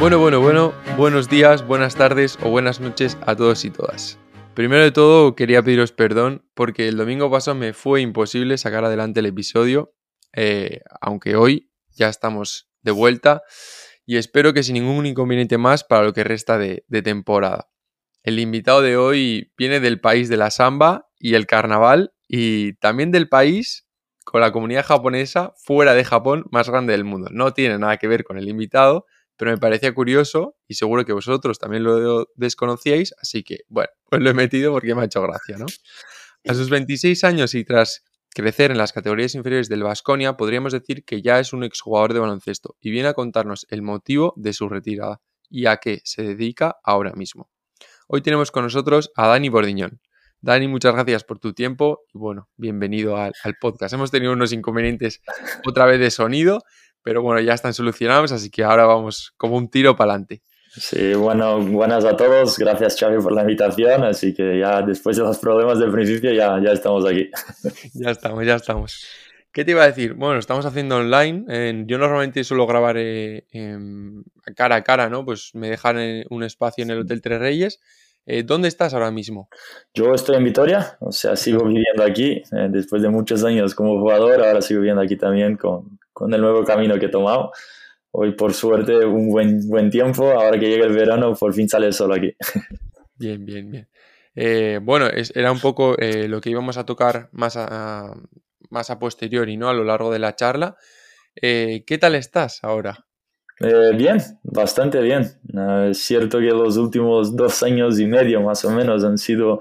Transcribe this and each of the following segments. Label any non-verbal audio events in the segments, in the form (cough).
Bueno, bueno, bueno, buenos días, buenas tardes o buenas noches a todos y todas. Primero de todo, quería pediros perdón porque el domingo pasado me fue imposible sacar adelante el episodio, eh, aunque hoy ya estamos de vuelta y espero que sin ningún inconveniente más para lo que resta de, de temporada. El invitado de hoy viene del país de la samba y el carnaval y también del país con la comunidad japonesa fuera de Japón más grande del mundo. No tiene nada que ver con el invitado, pero me parecía curioso y seguro que vosotros también lo desconocíais, así que, bueno, pues lo he metido porque me ha hecho gracia, ¿no? A sus 26 años y tras crecer en las categorías inferiores del Vasconia, podríamos decir que ya es un exjugador de baloncesto y viene a contarnos el motivo de su retirada y a qué se dedica ahora mismo. Hoy tenemos con nosotros a Dani Bordiñón. Dani, muchas gracias por tu tiempo y bueno, bienvenido al, al podcast. Hemos tenido unos inconvenientes otra vez de sonido, pero bueno, ya están solucionados, así que ahora vamos como un tiro para adelante. Sí, bueno, buenas a todos. Gracias, Xavi, por la invitación. Así que ya después de los problemas del principio, ya, ya estamos aquí. (laughs) ya estamos, ya estamos. ¿Qué te iba a decir? Bueno, estamos haciendo online. yo normalmente suelo grabar eh, cara a cara, ¿no? Pues me dejan un espacio en el Hotel Tres Reyes. Eh, ¿Dónde estás ahora mismo? Yo estoy en Vitoria, o sea, sigo viviendo aquí. Eh, después de muchos años como jugador, ahora sigo viviendo aquí también con, con el nuevo camino que he tomado. Hoy, por suerte, un buen, buen tiempo. Ahora que llega el verano, por fin sale el sol aquí. (laughs) Bien, bien, bien. Eh, bueno, era un poco eh, lo que íbamos a tocar más a, más a posteriori, ¿no? A lo largo de la charla. Eh, ¿Qué tal estás ahora? bien, bastante bien. es cierto que los últimos dos años y medio más o menos han sido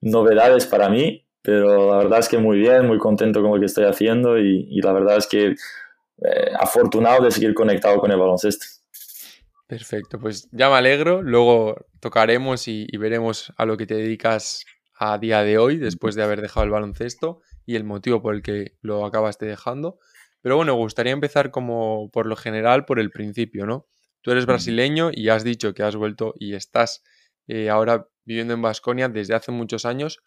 novedades para mí, pero la verdad es que muy bien, muy contento con lo que estoy haciendo y, y la verdad es que eh, afortunado de seguir conectado con el baloncesto. Perfecto, pues ya me alegro. Luego tocaremos y, veremos a lo que te dedicas a día de hoy, después de haber dejado el baloncesto y el motivo por el que lo acabaste dejando. Pero bueno, gustaría empezar como por lo general, por el principio, ¿no? Tú eres brasileño y has dicho que has vuelto y estás eh, ahora viviendo en Vasconia desde hace muchos años.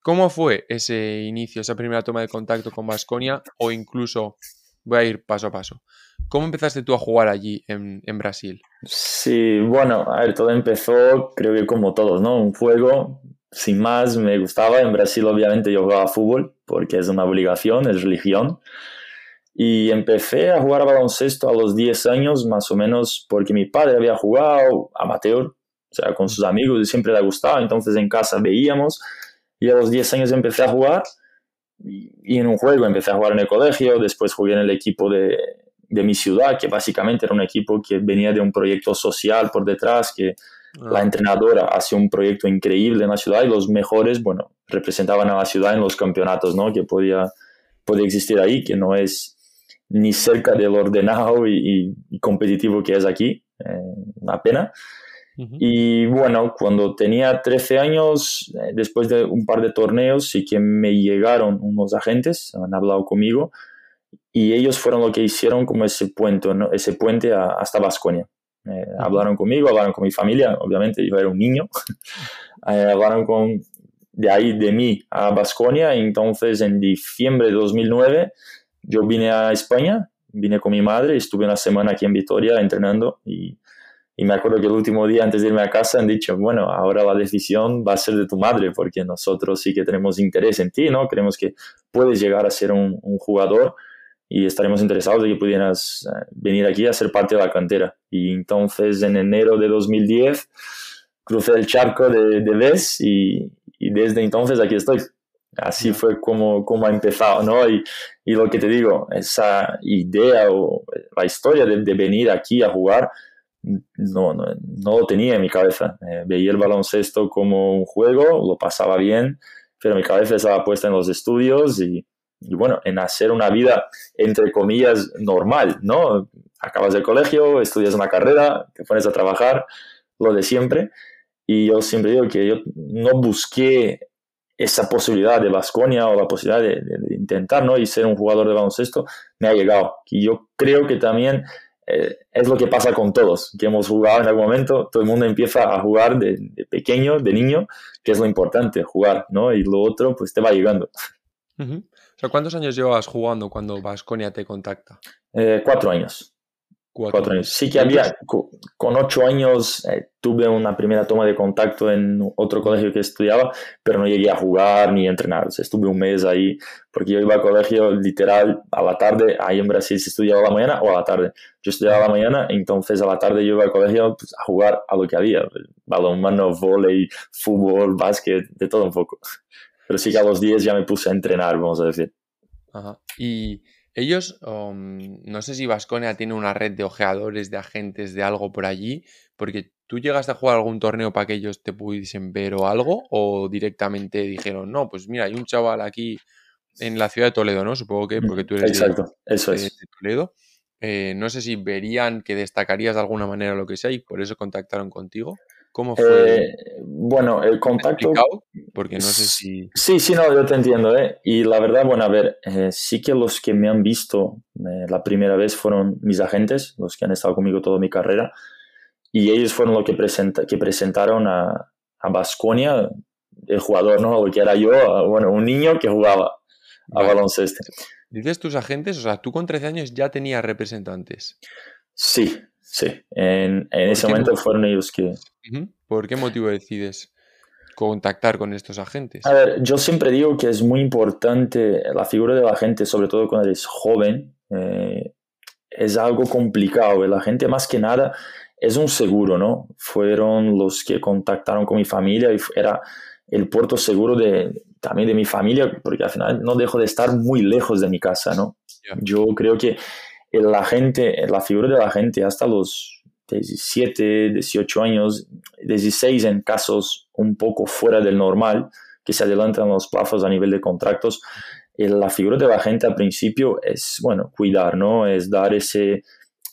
¿Cómo fue ese inicio, esa primera toma de contacto con Vasconia o incluso voy a ir paso a paso. ¿Cómo empezaste tú a jugar allí en, Brasil? Sí, bueno, a ver, todo empezó, creo que como todos, ¿no? Un juego, sin más, me gustaba. En Brasil, obviamente, yo jugaba fútbol porque es una obligación, es religión. Y empecé a jugar baloncesto a los 10 años, más o menos, porque mi padre había jugado amateur, o sea, con sus amigos y siempre le gustaba. Entonces en casa veíamos y a los 10 años empecé a jugar y en un juego empecé a jugar en el colegio, después jugué en el equipo de, de mi ciudad, que básicamente era un equipo que venía de un proyecto social por detrás, que ah. la entrenadora hacía un proyecto increíble en la ciudad y los mejores, bueno, representaban a la ciudad en los campeonatos, ¿no? Que podía, podía existir ahí, que no es ni cerca del ordenado y, competitivo que es aquí, eh, una pena. Y bueno, cuando tenía 13 años, eh, después de un par de torneos, sí que me llegaron unos agentes, han hablado conmigo, y ellos fueron lo que hicieron como ese puente, ¿no? ese puente hasta Vasconia. Eh, hablaron conmigo, hablaron con mi familia, obviamente yo era un niño, (laughs) eh, hablaron con, de ahí de mí a Vasconia, entonces en diciembre de 2009 yo vine a España, vine con mi madre, estuve una semana aquí en Vitoria entrenando y y me acuerdo que el último día antes de irme a casa han dicho, bueno, ahora la decisión va a ser de tu madre, porque nosotros sí que tenemos interés en ti, ¿no? Creemos que puedes llegar a ser un, jugador y estaremos interesados de que pudieras eh, venir aquí a ser parte de la cantera. Y entonces en enero de 2010 crucé el charco de, de VES y, y, desde entonces aquí estoy. Así fue como, como ha empezado, ¿no? Y, y lo que te digo, esa idea o la historia de, de venir aquí a jugar no, no, no, lo tenía en mi cabeza. Eh, veía el baloncesto como un juego, lo pasaba bien, pero mi cabeza estaba puesta en los estudios y, y, bueno, en hacer una vida, entre comillas, normal, ¿no? Acabas el colegio, estudias una carrera, te pones a trabajar, lo de siempre. Y yo siempre digo que yo no busqué esa posibilidad de Vasconia o la posibilidad de, de, intentar, ¿no? Y ser un jugador de baloncesto, me ha llegado. Y yo creo que también eh, es lo que pasa con todos, que hemos jugado en algún momento, todo el mundo empieza a jugar de, pequeño, de niño, que es lo importante, jugar, ¿no? Y lo otro, pues te va llegando. ¿cuántos años llevas jugando cuando Vasconia te contacta? Eh, cuatro años. Cuatro, años. Sí que había, con ocho años eh, tuve una primera toma de contacto en otro colegio que estudiaba, pero no llegué a jugar ni a entrenar. estuve un mes ahí, porque yo iba al colegio literal a la tarde, ahí en Brasil se estudiaba a la mañana o a la tarde. Yo estudiaba a la mañana, entonces a la tarde yo iba al colegio pues, a jugar a lo que había, balonmano, volei, fútbol, básquet, de todo un poco. Pero sí que a los 10 ya me puse a entrenar, vamos a decir. Ajá. Y ellos, um, no sé si Vasconia tiene una red de ojeadores, de agentes, de algo por allí, porque tú llegaste a jugar algún torneo para que ellos te pudiesen ver o algo, o directamente dijeron, no, pues mira, hay un chaval aquí en la ciudad de Toledo, ¿no? Supongo que porque tú eres Exacto, eso es. de Toledo. Eh, no sé si verían que destacarías de alguna manera lo que sea y por eso contactaron contigo. ¿Cómo fue? Eh, bueno, el contacto... Porque no sé si... Sí, sí, no, yo te entiendo. ¿eh? Y la verdad, bueno, a ver, eh, sí que los que me han visto eh, la primera vez fueron mis agentes, los que han estado conmigo toda mi carrera, y ellos fueron los que, presenta, que presentaron a, a Basconia, el jugador, ¿no? Lo que era yo, bueno, un niño que jugaba a baloncesto. Dices tus agentes, o sea, tú con 13 años ya tenías representantes. Sí, Sí, en, en ese momento fueron ellos que... ¿Por qué motivo decides contactar con estos agentes? A ver, yo siempre digo que es muy importante la figura del agente, sobre todo cuando eres joven, eh, es algo complicado. El agente más que nada es un seguro, ¿no? Fueron los que contactaron con mi familia y era el puerto seguro de, también de mi familia, porque al final no dejo de estar muy lejos de mi casa, ¿no? Yo creo que la gente, la figura de la gente hasta los 17, 18 años, 16 en casos un poco fuera del normal, que se adelantan los plazos a nivel de contratos, la figura de la gente al principio es, bueno, cuidar, ¿no? Es dar ese,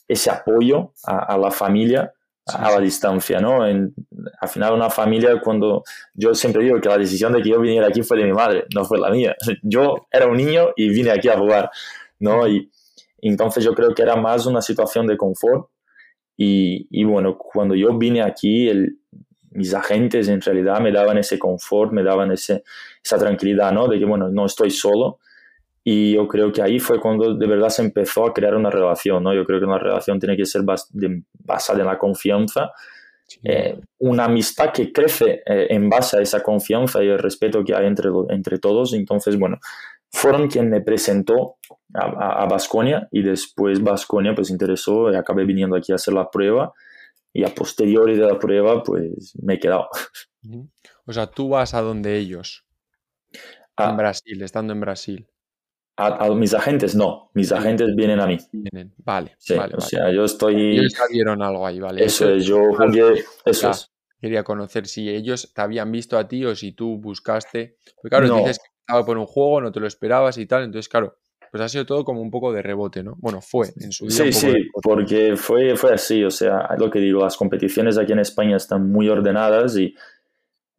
ese apoyo a, la familia a la distancia, ¿no? En, al final una familia, cuando yo siempre digo que la decisión de que yo viniera aquí fue de mi madre, no fue la mía. (laughs) Yo era un niño y vine aquí a jugar, ¿no? Y, entonces yo creo que era más una situación de confort. Y, y bueno, cuando yo vine aquí, el, mis agentes en realidad me daban ese confort, me daban ese, esa tranquilidad, ¿no? De que, bueno, no estoy solo. Y yo creo que ahí fue cuando de verdad se empezó a crear una relación, ¿no? Yo creo que una relación tiene que ser basada en la confianza, eh, una amistad que crece eh, en base a esa confianza y el respeto que hay entre, entre todos. Entonces, bueno, fueron quien me presentó a Vasconia y después Vasconia pues interesó y acabé viniendo aquí a hacer la prueba y a posteriori de la prueba pues me he quedado. O sea, tú vas a donde ellos. en Brasil, estando en Brasil. A, mis agentes no, mis agentes vienen a mí. Vienen. Vale, O sea, yo estoy... Ellos vieron algo ahí, ¿vale? Eso, es, yo jugué... Eso es. Quería conocer si ellos te habían visto a ti o si tú buscaste... Porque claro, dices que estaba por un juego, no te lo esperabas y tal, entonces claro, pues ha sido todo como un poco de rebote, ¿no? Bueno, fue en su día. Sí, sí, porque fue, fue así, o sea, lo que digo, las competiciones aquí en España están muy ordenadas y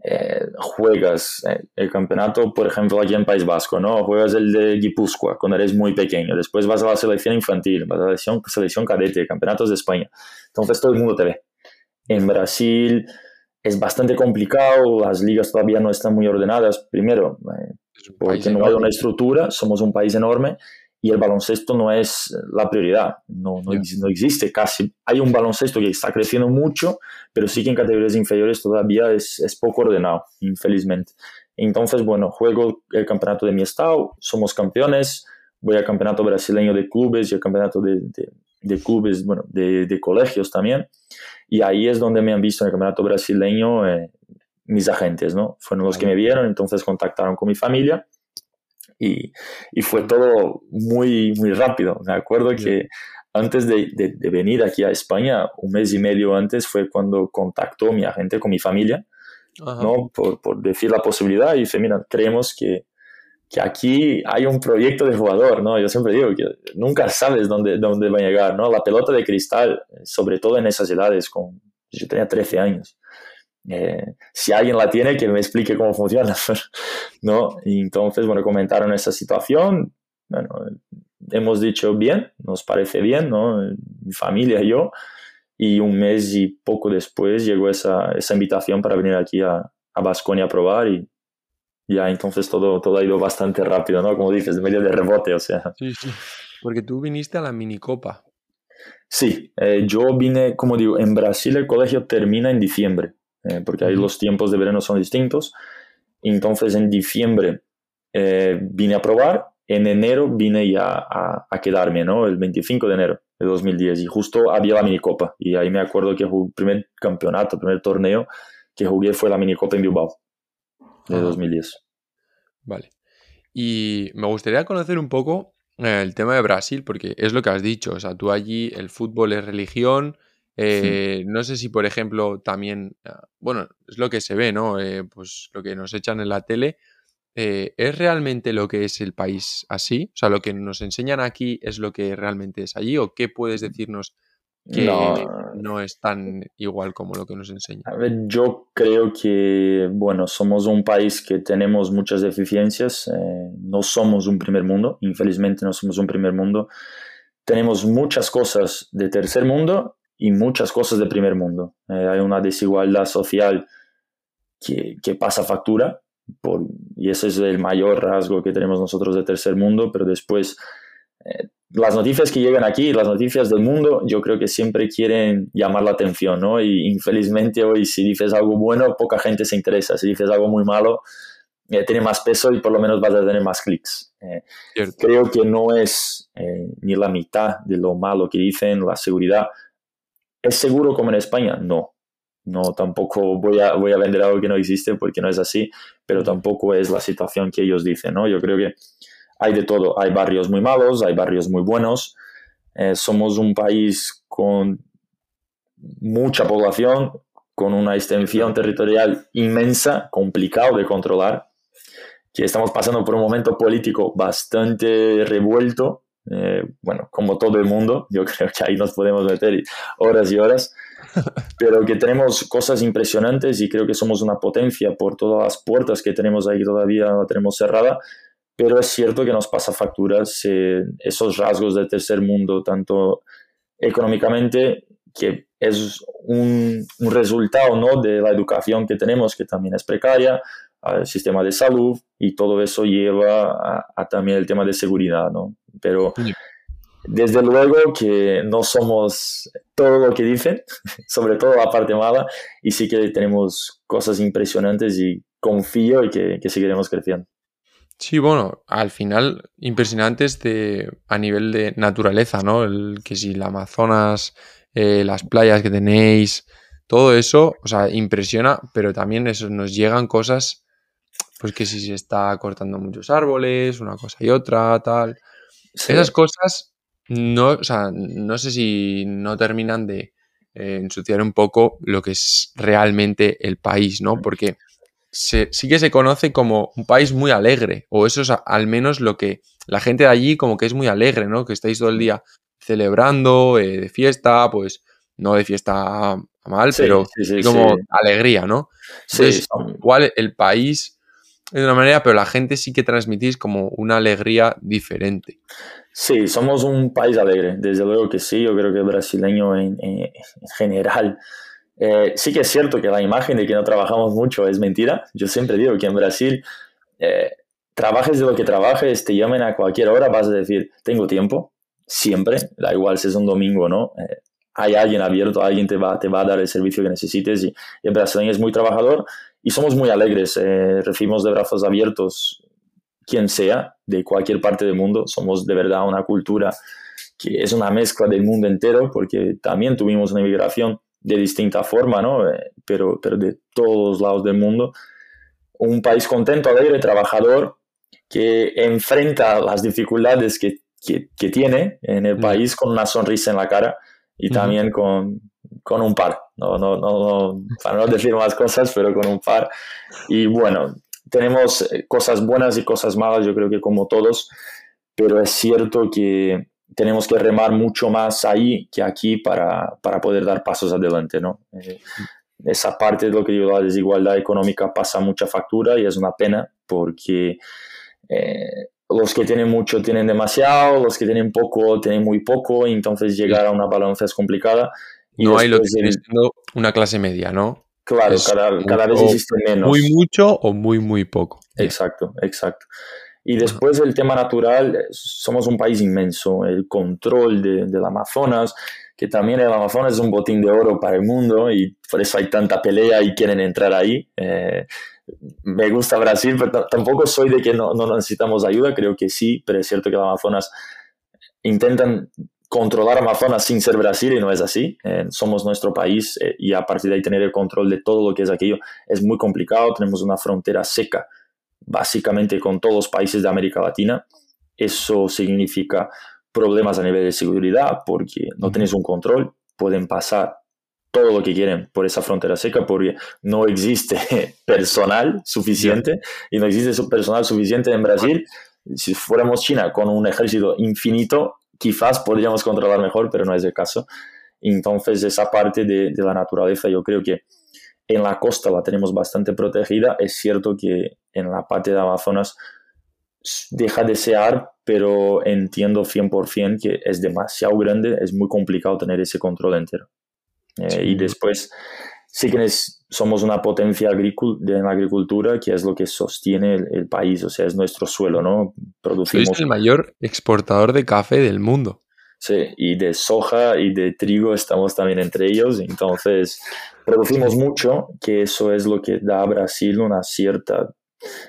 eh, juegas eh, el campeonato, por ejemplo, aquí en País Vasco, ¿no? Juegas el de Guipúzcoa cuando eres muy pequeño, después vas a la selección infantil, vas a la selección, selección cadete, campeonatos de España. Entonces todo el mundo te ve. En Brasil es bastante complicado, las ligas todavía no están muy ordenadas. Primero, eh, porque no hay una estructura, somos un país enorme y el baloncesto no es la prioridad, no, no, no, existe casi. Hay un baloncesto que está creciendo mucho, pero sí que en categorías inferiores todavía es, es poco ordenado, infelizmente. Entonces, bueno, juego el campeonato de mi estado, somos campeones, voy al campeonato brasileño de clubes y el campeonato de, de, de clubes, bueno, de, de, colegios también. Y ahí es donde me han visto en el campeonato brasileño eh, mis agentes, ¿no? Fueron los que me vieron, entonces contactaron con mi familia y, y fue todo muy, muy rápido. Me acuerdo que antes de, de, venir aquí a España, un mes y medio antes fue cuando contactó mi agente con mi familia, ¿no? Por, por, decir la posibilidad y dice, mira, creemos que, que aquí hay un proyecto de jugador, ¿no? Yo siempre digo que nunca sabes dónde, dónde va a llegar, ¿no? La pelota de cristal, sobre todo en esas edades, con, yo tenía 13 años. Eh, si alguien la tiene, que me explique cómo funciona, (laughs) ¿no? Y entonces, bueno, comentaron esa situación, bueno, hemos dicho bien, nos parece bien, ¿no? Mi familia y yo, y un mes y poco después llegó esa, esa invitación para venir aquí a, a Basconia a probar y ya entonces todo, todo ha ido bastante rápido, ¿no? Como dices, medio de rebote, o sea. Sí, sí, porque tú viniste a la minicopa. Sí, eh, yo vine, como digo, en Brasil el colegio termina en diciembre, eh, porque ahí los tiempos de verano son distintos. Entonces en diciembre eh, vine a probar, en enero vine ya a, a, quedarme, ¿no? El 25 de enero de 2010 y justo había la minicopa y ahí me acuerdo que el primer campeonato, primer torneo que jugué fue la minicopa en Bilbao de 2010. Vale. Y me gustaría conocer un poco el tema de Brasil, porque es lo que has dicho, o sea, tú allí el fútbol es religión, eh, no sé si, por ejemplo, también, ah, bueno, es lo que se ve, ¿no? Eh, pues lo que nos echan en la tele. Eh, ¿Es realmente lo que es el país así? O sea, lo que nos enseñan aquí es lo que realmente es allí, o qué puedes decirnos que no. es tan igual como lo que nos enseña. A ver, yo creo que, bueno, somos un país que tenemos muchas deficiencias, eh, no somos un primer mundo, infelizmente no somos un primer mundo. Tenemos muchas cosas de tercer mundo y muchas cosas de primer mundo. Eh, hay una desigualdad social que, que pasa factura, por, y ese es el mayor rasgo que tenemos nosotros de tercer mundo, pero después... Eh, las noticias que llegan aquí, las noticias del mundo, yo creo que siempre quieren llamar la atención, ¿no? Y infelizmente hoy si dices algo bueno, poca gente se interesa. Si dices algo muy malo, eh, tiene más peso y por lo menos vas a tener más clics. Eh, creo que no es eh, ni la mitad de lo malo que dicen, la seguridad. ¿Es seguro como en España? No. No, tampoco voy a, voy a vender algo que no existe porque no es así, pero tampoco es la situación que ellos dicen, ¿no? Yo creo que hay de todo. Hay barrios muy malos, hay barrios muy buenos. Eh, somos un país con mucha población, con una extensión territorial inmensa, complicado de controlar, que estamos pasando por un momento político bastante revuelto, eh, bueno, como todo el mundo, yo (laughs) creo que ahí nos podemos meter horas y horas, (laughs) pero que tenemos cosas impresionantes y creo que somos una potencia por todas las puertas que tenemos ahí todavía, la tenemos cerrada, pero es cierto que nos pasa facturas eh, esos rasgos del tercer mundo, tanto económicamente, que es un, un, resultado ¿no? de la educación que tenemos, que también es precaria, al sistema de salud, y todo eso lleva a, también el tema de seguridad. ¿no? Pero desde luego que no somos todo lo que dicen, (laughs) sobre todo la parte mala, y sí que tenemos cosas impresionantes y confío y que, que seguiremos creciendo. Sí, bueno, al final impresionantes de, a nivel de naturaleza, ¿no? El, que si el Amazonas, eh, las playas que tenéis, todo eso, o sea, impresiona, pero también eso, nos llegan cosas, pues que si se está cortando muchos árboles, una cosa y otra, tal. Esas cosas, no, o sea, no sé si no terminan de eh, ensuciar un poco lo que es realmente el país, ¿no? Porque sí que se conoce como un país muy alegre, o eso es al menos lo que la gente de allí como que es muy alegre, ¿no? Que estáis todo el día celebrando, eh, de fiesta, pues no de fiesta mal, pero como alegría, ¿no? Entonces, igual el país de una manera, pero la gente sí que transmitís como una alegría diferente. Sí, somos un país alegre, desde luego que sí, yo creo que el brasileño en general eh, sí que es cierto que la imagen de que no trabajamos mucho es mentira. Yo siempre digo que en Brasil, eh, trabajes de lo que trabajes, te llamen a cualquier hora, vas a decir, tengo tiempo, siempre, da igual si es un domingo o no. Eh, hay alguien abierto, alguien te va, te va a dar el servicio que necesites y, el brasileño es muy trabajador y somos muy alegres, recibimos de brazos abiertos quien sea, de cualquier parte del mundo, somos de verdad una cultura que es una mezcla del mundo entero porque también tuvimos una inmigración de distinta forma, ¿no? Eh, pero, pero de todos lados del mundo. Un país contento, alegre, trabajador, que enfrenta las dificultades que, que, tiene en el país con una sonrisa en la cara y también con, con, un par. No, no, no, para no decir más cosas, pero con un par. Y bueno, tenemos eh, cosas buenas y cosas malas, yo creo que como todos, pero es cierto que tenemos que remar mucho más ahí que aquí para, para poder dar pasos adelante, ¿no? Eh, esa parte de lo que digo, la desigualdad económica pasa mucha factura y es una pena porque eh, los que tienen mucho tienen demasiado, los que tienen poco tienen muy poco, y entonces llegar a una balanza es complicada. Y no hay lo que una clase media, ¿no? Claro, cada, cada, vez existe menos. Muy mucho o muy, muy poco. Exacto, exacto. Y después el tema natural, somos un país inmenso, el control de, del Amazonas, que también el Amazonas es un botín de oro para el mundo y por eso hay tanta pelea y quieren entrar ahí. Eh, me gusta Brasil, pero tampoco soy de que no, no, necesitamos ayuda, creo que sí, pero es cierto que el Amazonas intentan controlar Amazonas sin ser Brasil y no es así. Eh, somos nuestro país eh, y a partir de ahí tener el control de todo lo que es aquello es muy complicado. Tenemos una frontera seca básicamente con todos los países de América Latina. Eso significa problemas a nivel de seguridad porque no tienes un control, pueden pasar todo lo que quieren por esa frontera seca porque no existe (laughs) personal suficiente y no existe personal suficiente en Brasil. Si fuéramos China con un ejército infinito, quizás podríamos controlar mejor, pero no es el caso. Entonces, esa parte de, de la naturaleza yo creo que en la costa la tenemos bastante protegida. Es cierto que en la parte de Amazonas deja de ser, pero entiendo 100% que es demasiado grande, es muy complicado tener ese control entero. Eh, y después sí que somos una potencia en la agricultura, que es lo que sostiene el, país, o sea, es nuestro suelo, ¿no? Producimos... Sois el mayor exportador de café del mundo. Sí, y de soja y de trigo estamos también entre ellos, entonces producimos mucho, que eso es lo que da a Brasil una cierta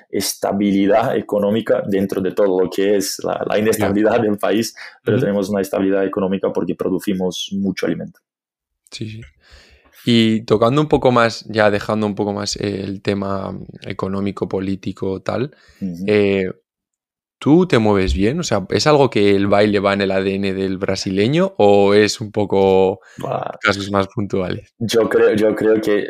estabilidad económica dentro de todo lo que es la, inestabilidad del país, pero tenemos una estabilidad económica porque producimos mucho alimento. Sí, sí. Y tocando un poco más, ya dejando un poco más el tema económico, político, tal, ¿Tú te mueves bien? O sea, ¿es algo que el baile va en el ADN del brasileño o es un poco casos más puntuales? Yo creo, yo creo que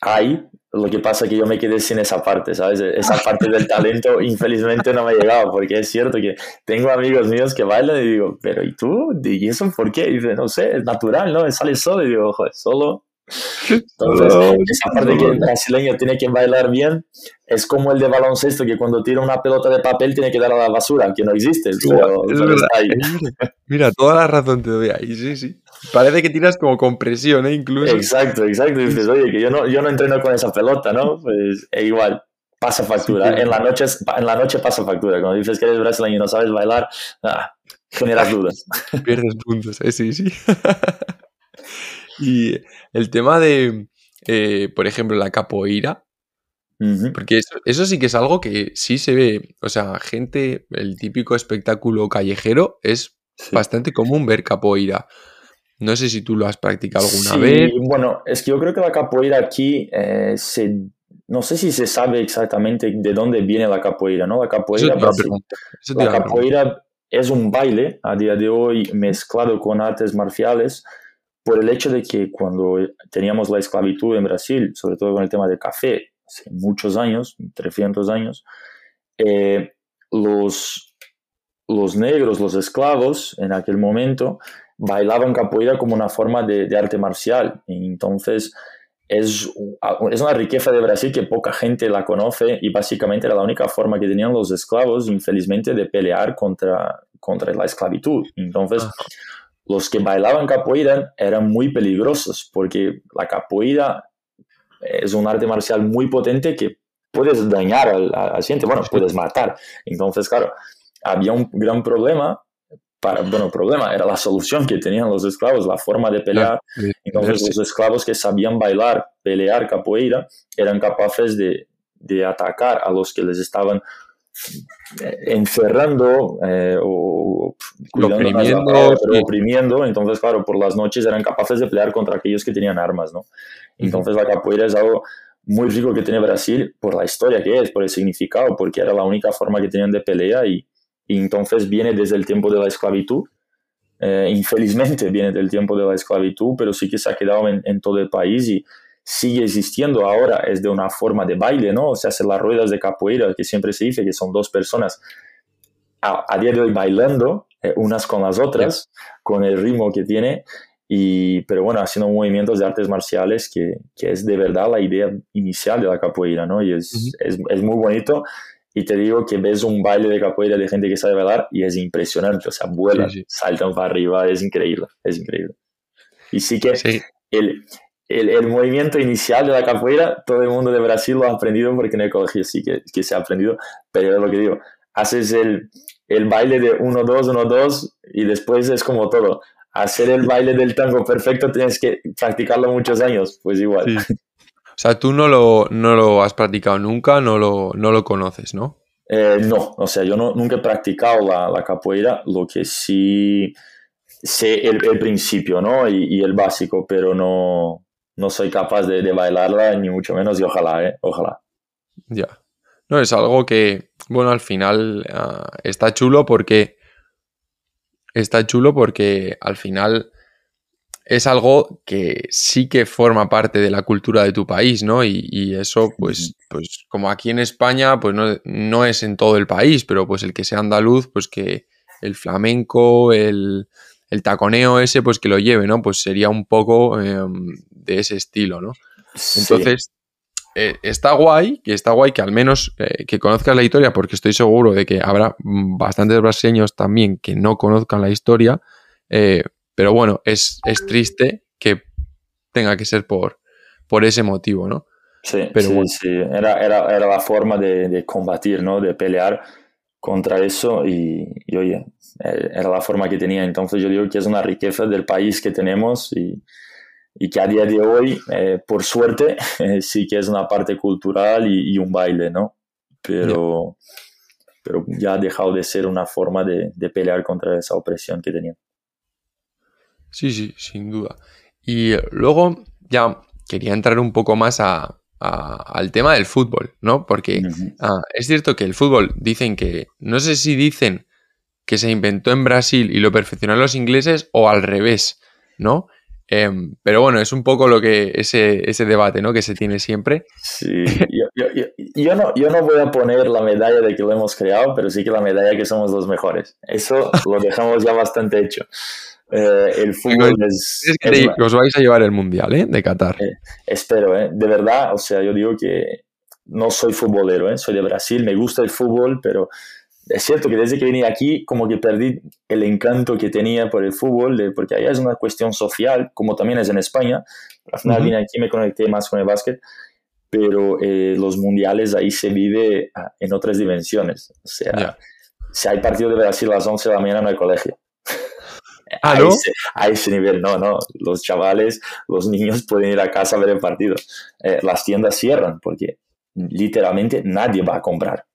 hay, lo que pasa es que yo me quedé sin esa parte, ¿sabes? Esa parte del talento (laughs) infelizmente no me ha llegado, porque es cierto que tengo amigos míos que bailan y digo, pero ¿y tú? ¿Y eso por qué? Y dice, no sé, es natural, ¿no? Sale solo y digo, joder, solo entonces, esa parte que el brasileño tiene que bailar bien es como el de baloncesto, que cuando tira una pelota de papel tiene que dar a la basura, que no existe. (laughs) Mira, toda la razón te doy ahí, sí, sí. Parece que tiras como con presión, ¿eh? Incluso. Exacto, exacto. Y dices, oye, que yo no, yo no entreno con esa pelota, ¿no? Pues e igual, pasa factura. en, la noche, en la noche pasa factura. Cuando dices que eres brasileño y no sabes bailar, ah, generas (laughs) dudas. Pierdes puntos, ¿eh? Sí, sí. (laughs) y el tema de, eh, por ejemplo, la capoeira, porque eso, sí que es algo que sí se ve, o sea, gente, el típico espectáculo callejero es bastante común ver capoeira. No sé si tú lo has practicado alguna sí, vez. Bueno, es que yo creo que la capoeira aquí eh, no sé si se sabe exactamente de dónde viene la capoeira, ¿no? La capoeira, la capoeira es un baile a día de hoy mezclado con artes marciales por el hecho de que cuando teníamos la esclavitud en Brasil, sobre todo con el tema del café, hace muchos años, 300 años, eh, los, los negros, los esclavos, en aquel momento, bailaban capoeira como una forma de, arte marcial. entonces, es, es, una riqueza de Brasil que poca gente la conoce y básicamente era la única forma que tenían los esclavos, infelizmente, de pelear contra, contra la esclavitud. Entonces, los que bailaban capoeira eran muy peligrosos porque la capoeira es un arte marcial muy potente que puedes dañar al, paciente, bueno, puedes matar. Entonces, claro, había un gran problema. Para, bueno, problema era la solución que tenían los esclavos, la forma de pelear. Entonces, los esclavos que sabían bailar, pelear capoeira, eran capaces de, de atacar a los que les estaban encerrando eh, o oprimiendo, oprimiendo, entonces claro, por las noches eran capaces de pelear contra aquellos que tenían armas, ¿no? Entonces la capoeira es algo muy rico que tiene Brasil por la historia que es, por el significado, porque era la única forma que tenían de pelea y, entonces viene desde el tiempo de la esclavitud. Eh, infelizmente viene del tiempo de la esclavitud, pero sí que se ha quedado en, en todo el país y, sigue existiendo ahora es de una forma de baile, ¿no? Se hacen las ruedas de capoeira, que siempre se dice que son dos personas a, día de hoy bailando eh, unas con las otras, con el ritmo que tiene, y, pero bueno, haciendo movimientos de artes marciales que, que, es de verdad la idea inicial de la capoeira, ¿no? Y es, es, es, muy bonito. Y te digo que ves un baile de capoeira de gente que sabe bailar y es impresionante, o sea, vuelan, saltan para arriba, es increíble, es increíble. Y sí que el, el, movimiento inicial de la capoeira, todo el mundo de Brasil lo ha aprendido porque en el colegio sí que, que se ha aprendido, pero es lo que digo, haces el, el baile de 1-2, 1-2 y después es como todo. Hacer el baile del tango perfecto tienes que practicarlo muchos años, pues igual. (laughs) O sea, tú no lo, no lo has practicado nunca, no lo, no lo conoces, ¿no? Eh, no, o sea, yo no, nunca he practicado la, la capoeira, lo que sí sé el, el principio, ¿no? Y, y, el básico, pero no, no soy capaz de, de, bailarla, ni mucho menos, y ojalá, ¿eh? Ojalá. Ya. No, es algo que, bueno, al final uh, está chulo porque... Está chulo porque al final es algo que sí que forma parte de la cultura de tu país, ¿no? Y, y eso, pues, pues como aquí en España, pues no, no, es en todo el país, pero pues el que sea andaluz, pues que el flamenco, el, el taconeo ese, pues que lo lleve, ¿no? Pues sería un poco eh, de ese estilo, ¿no? Entonces, sí. eh, está guay, que está guay que al menos eh, que conozcas la historia, porque estoy seguro de que habrá bastantes brasileños también que no conozcan la historia, eh, pero bueno, es, es, triste que tenga que ser por, por ese motivo, ¿no? Sí, pero sí, bueno. sí. Era, era, era, la forma de, de, combatir, ¿no? De pelear contra eso y, y, oye, era la forma que tenía. Entonces yo digo que es una riqueza del país que tenemos y, y que a día de hoy, eh, por suerte, eh, (laughs) sí que es una parte cultural y, y un baile, ¿no? Pero, yeah. pero ya ha dejado de ser una forma de, de pelear contra esa opresión que tenía. Sí, sí, sin duda. Y luego ya quería entrar un poco más a, a, al tema del fútbol, ¿no? Porque uh -huh. ah, es cierto que el fútbol dicen que, no sé si dicen que se inventó en Brasil y lo perfeccionaron los ingleses o al revés, ¿no? Eh, pero bueno, es un poco lo que ese, ese debate, ¿no? Que se tiene siempre. Sí, yo, yo, yo, yo, no, yo no voy a poner la medalla de que lo hemos creado, pero sí que la medalla que somos los mejores. Eso lo dejamos ya bastante hecho. Eh, el fútbol es, es, que es os vais a llevar el mundial ¿eh? de Qatar. Eh, espero, ¿eh? de verdad. O sea, yo digo que no soy futbolero, ¿eh? soy de Brasil, me gusta el fútbol, pero es cierto que desde que vine aquí como que perdí el encanto que tenía por el fútbol, de, porque allá es una cuestión social, como también es en España. Al final uh -huh. vine aquí me conecté más con el básquet, pero eh, los mundiales ahí se vive ah, en otras dimensiones. O sea, yeah. si hay partido de Brasil a las 11 de la mañana en el colegio. ¿Ah, (laughs) no? a, ese, a, ese, nivel, no, no. Los chavales, los niños pueden ir a casa a ver el partido. Eh, las tiendas cierran porque literalmente nadie va a comprar.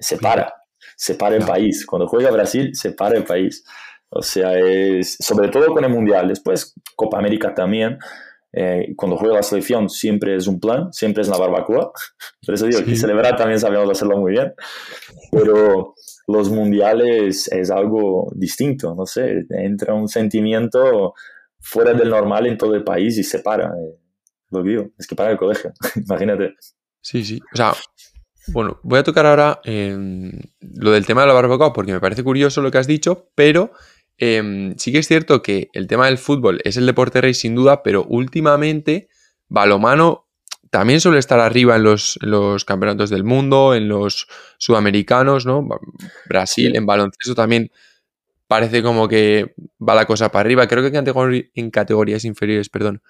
Se para, se para el país. Cuando juega Brasil, se para el país. O sea, es sobre todo con el Mundial. Después, Copa América también. Eh, cuando juega la selección siempre es un plan, siempre es una barbacoa. (laughs) Por eso digo sí. que celebrar también sabemos hacerlo muy bien. Pero los mundiales es algo distinto, no sé, entra un sentimiento fuera del normal en todo el país y se para. Eh, lo digo, es que para el colegio, (laughs) imagínate. Sí, sí, o sea, bueno, voy a tocar ahora eh, lo del tema de la barbacoa porque me parece curioso lo que has dicho, pero eh, sí que es cierto que el tema del fútbol es el deporte rey sin duda, pero últimamente balomano también suele estar arriba en los, en los, campeonatos del mundo, en los sudamericanos, ¿no? Brasil, en baloncesto también parece como que va la cosa para arriba. Creo que en categorías inferiores, perdón,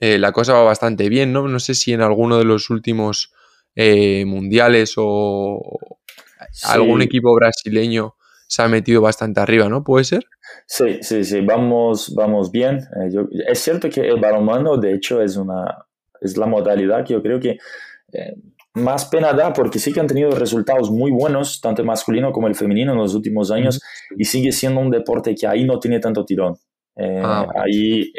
eh, la cosa va bastante bien, ¿no? No sé si en alguno de los últimos eh, mundiales o sí. algún equipo brasileño se ha metido bastante arriba, ¿no? ¿Puede ser? Sí, sí, sí, vamos, vamos bien. Eh, yo, es cierto que el balonmano, de hecho, es una, es la modalidad que yo creo que eh, más pena da porque sí que han tenido resultados muy buenos, tanto el masculino como el femenino en los últimos años, y sigue siendo un deporte que ahí no tiene tanto tirón. Eh, ah, ahí,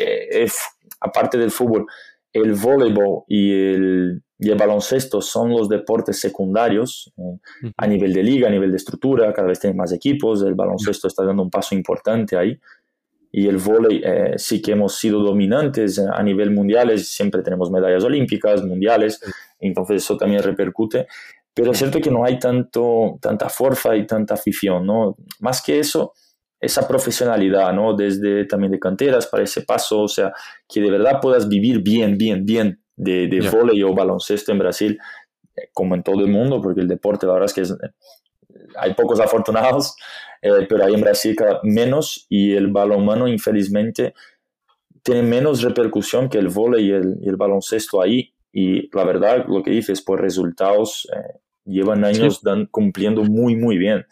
aparte del fútbol, el voleibol y el, y el baloncesto son los deportes secundarios uh -huh. a nivel de liga, a nivel de estructura, cada vez tienen más equipos, el baloncesto está dando un paso importante ahí y el vóley eh, sí que hemos sido dominantes a nivel mundial, siempre tenemos medallas olímpicas, mundiales, entonces eso también repercute, pero es cierto que no hay tanto, tanta fuerza y tanta afición, ¿no? Más que eso, esa profesionalidad, ¿no? Desde también de canteras para ese paso, o sea, que de verdad puedas vivir bien, bien, bien de, de yeah. vóley o baloncesto en Brasil, eh, como en todo el mundo, porque el deporte, la verdad es que es, hay pocos afortunados, (laughs) eh, pero hay en Brasil menos y el balonmano infelizmente tiene menos repercusión que el vóley y el, y el baloncesto ahí y la verdad lo que dices por resultados eh, llevan años cumpliendo muy, muy bien.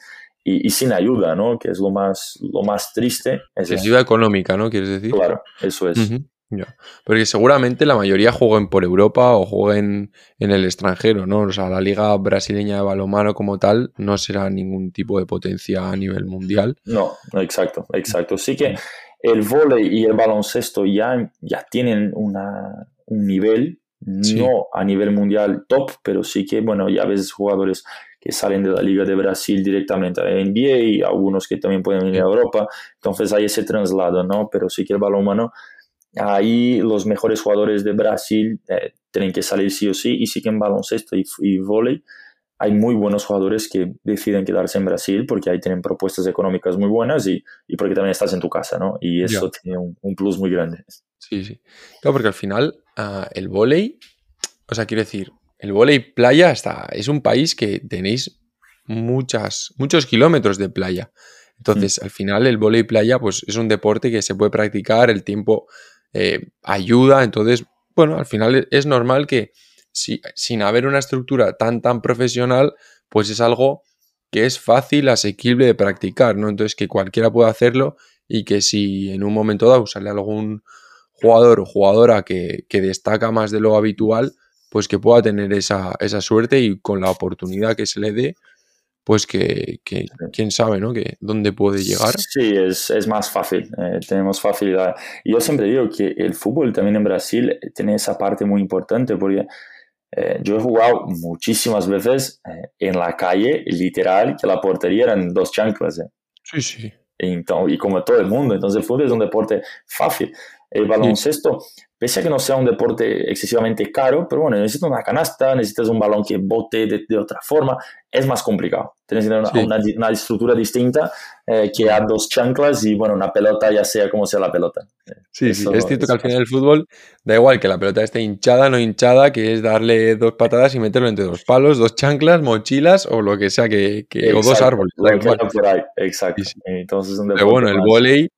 Y, sin ayuda, ¿no? Que es lo más, lo más triste. Es ayuda económica, ¿no? ¿Quieres decir? Claro, eso es. Porque seguramente la mayoría jueguen por Europa o jueguen en el extranjero, ¿no? O sea, la liga brasileña de balonmano como tal no será ningún tipo de potencia a nivel mundial. No, exacto, exacto. Sí que el vóley y el baloncesto ya, ya tienen una, un nivel, no a nivel mundial top, pero sí que, bueno, ya ves jugadores que salen de la Liga de Brasil directamente a la NBA y algunos que también pueden venir a Europa, entonces hay ese traslado, ¿no? Pero sí que el balonmano ahí los mejores jugadores de Brasil eh, tienen que salir sí o sí, y sí que en baloncesto y, y vóley hay muy buenos jugadores que deciden quedarse en Brasil porque ahí tienen propuestas económicas muy buenas y, y porque también estás en tu casa, ¿no? Y eso tiene un, plus muy grande. Sí, sí. Claro, porque al final ah, el vóley, o sea, quiero decir, el vóley playa está, es un país que tenéis muchas, muchos kilómetros de playa. Entonces, mm. al final el vóley playa pues es un deporte que se puede practicar, el tiempo eh, ayuda. Entonces, bueno, al final es normal que si, sin haber una estructura tan, tan profesional, pues es algo que es fácil, asequible de practicar, ¿no? Entonces, que cualquiera pueda hacerlo y que si en un momento dado sale algún jugador o jugadora que, que destaca más de lo habitual, pues que pueda tener esa, esa suerte y con la oportunidad que se le dé, pues que, quién sabe, ¿no? Que dónde puede llegar. Sí, es, es más fácil, eh, tenemos facilidad. Y yo siempre digo que el fútbol también en Brasil tiene esa parte muy importante porque eh, yo he jugado muchísimas veces eh, en la calle, literal, que la portería eran dos chanclas. Sí, sí. Y, y como todo el mundo, entonces el fútbol es un deporte fácil. El baloncesto, pese a que no sea un deporte excesivamente caro, pero bueno, necesitas una canasta, necesitas un balón que bote de, otra forma, es más complicado. Tienes que tener una, estructura distinta eh, que a dos chanclas y bueno, una pelota ya sea como sea la pelota. Sí, sí, es cierto que al final del fútbol da igual que la pelota esté hinchada, no hinchada, que es darle dos patadas y meterlo entre dos palos, dos chanclas, mochilas o lo que sea, que, o dos árboles. Exacto. Entonces, Pero bueno, el volei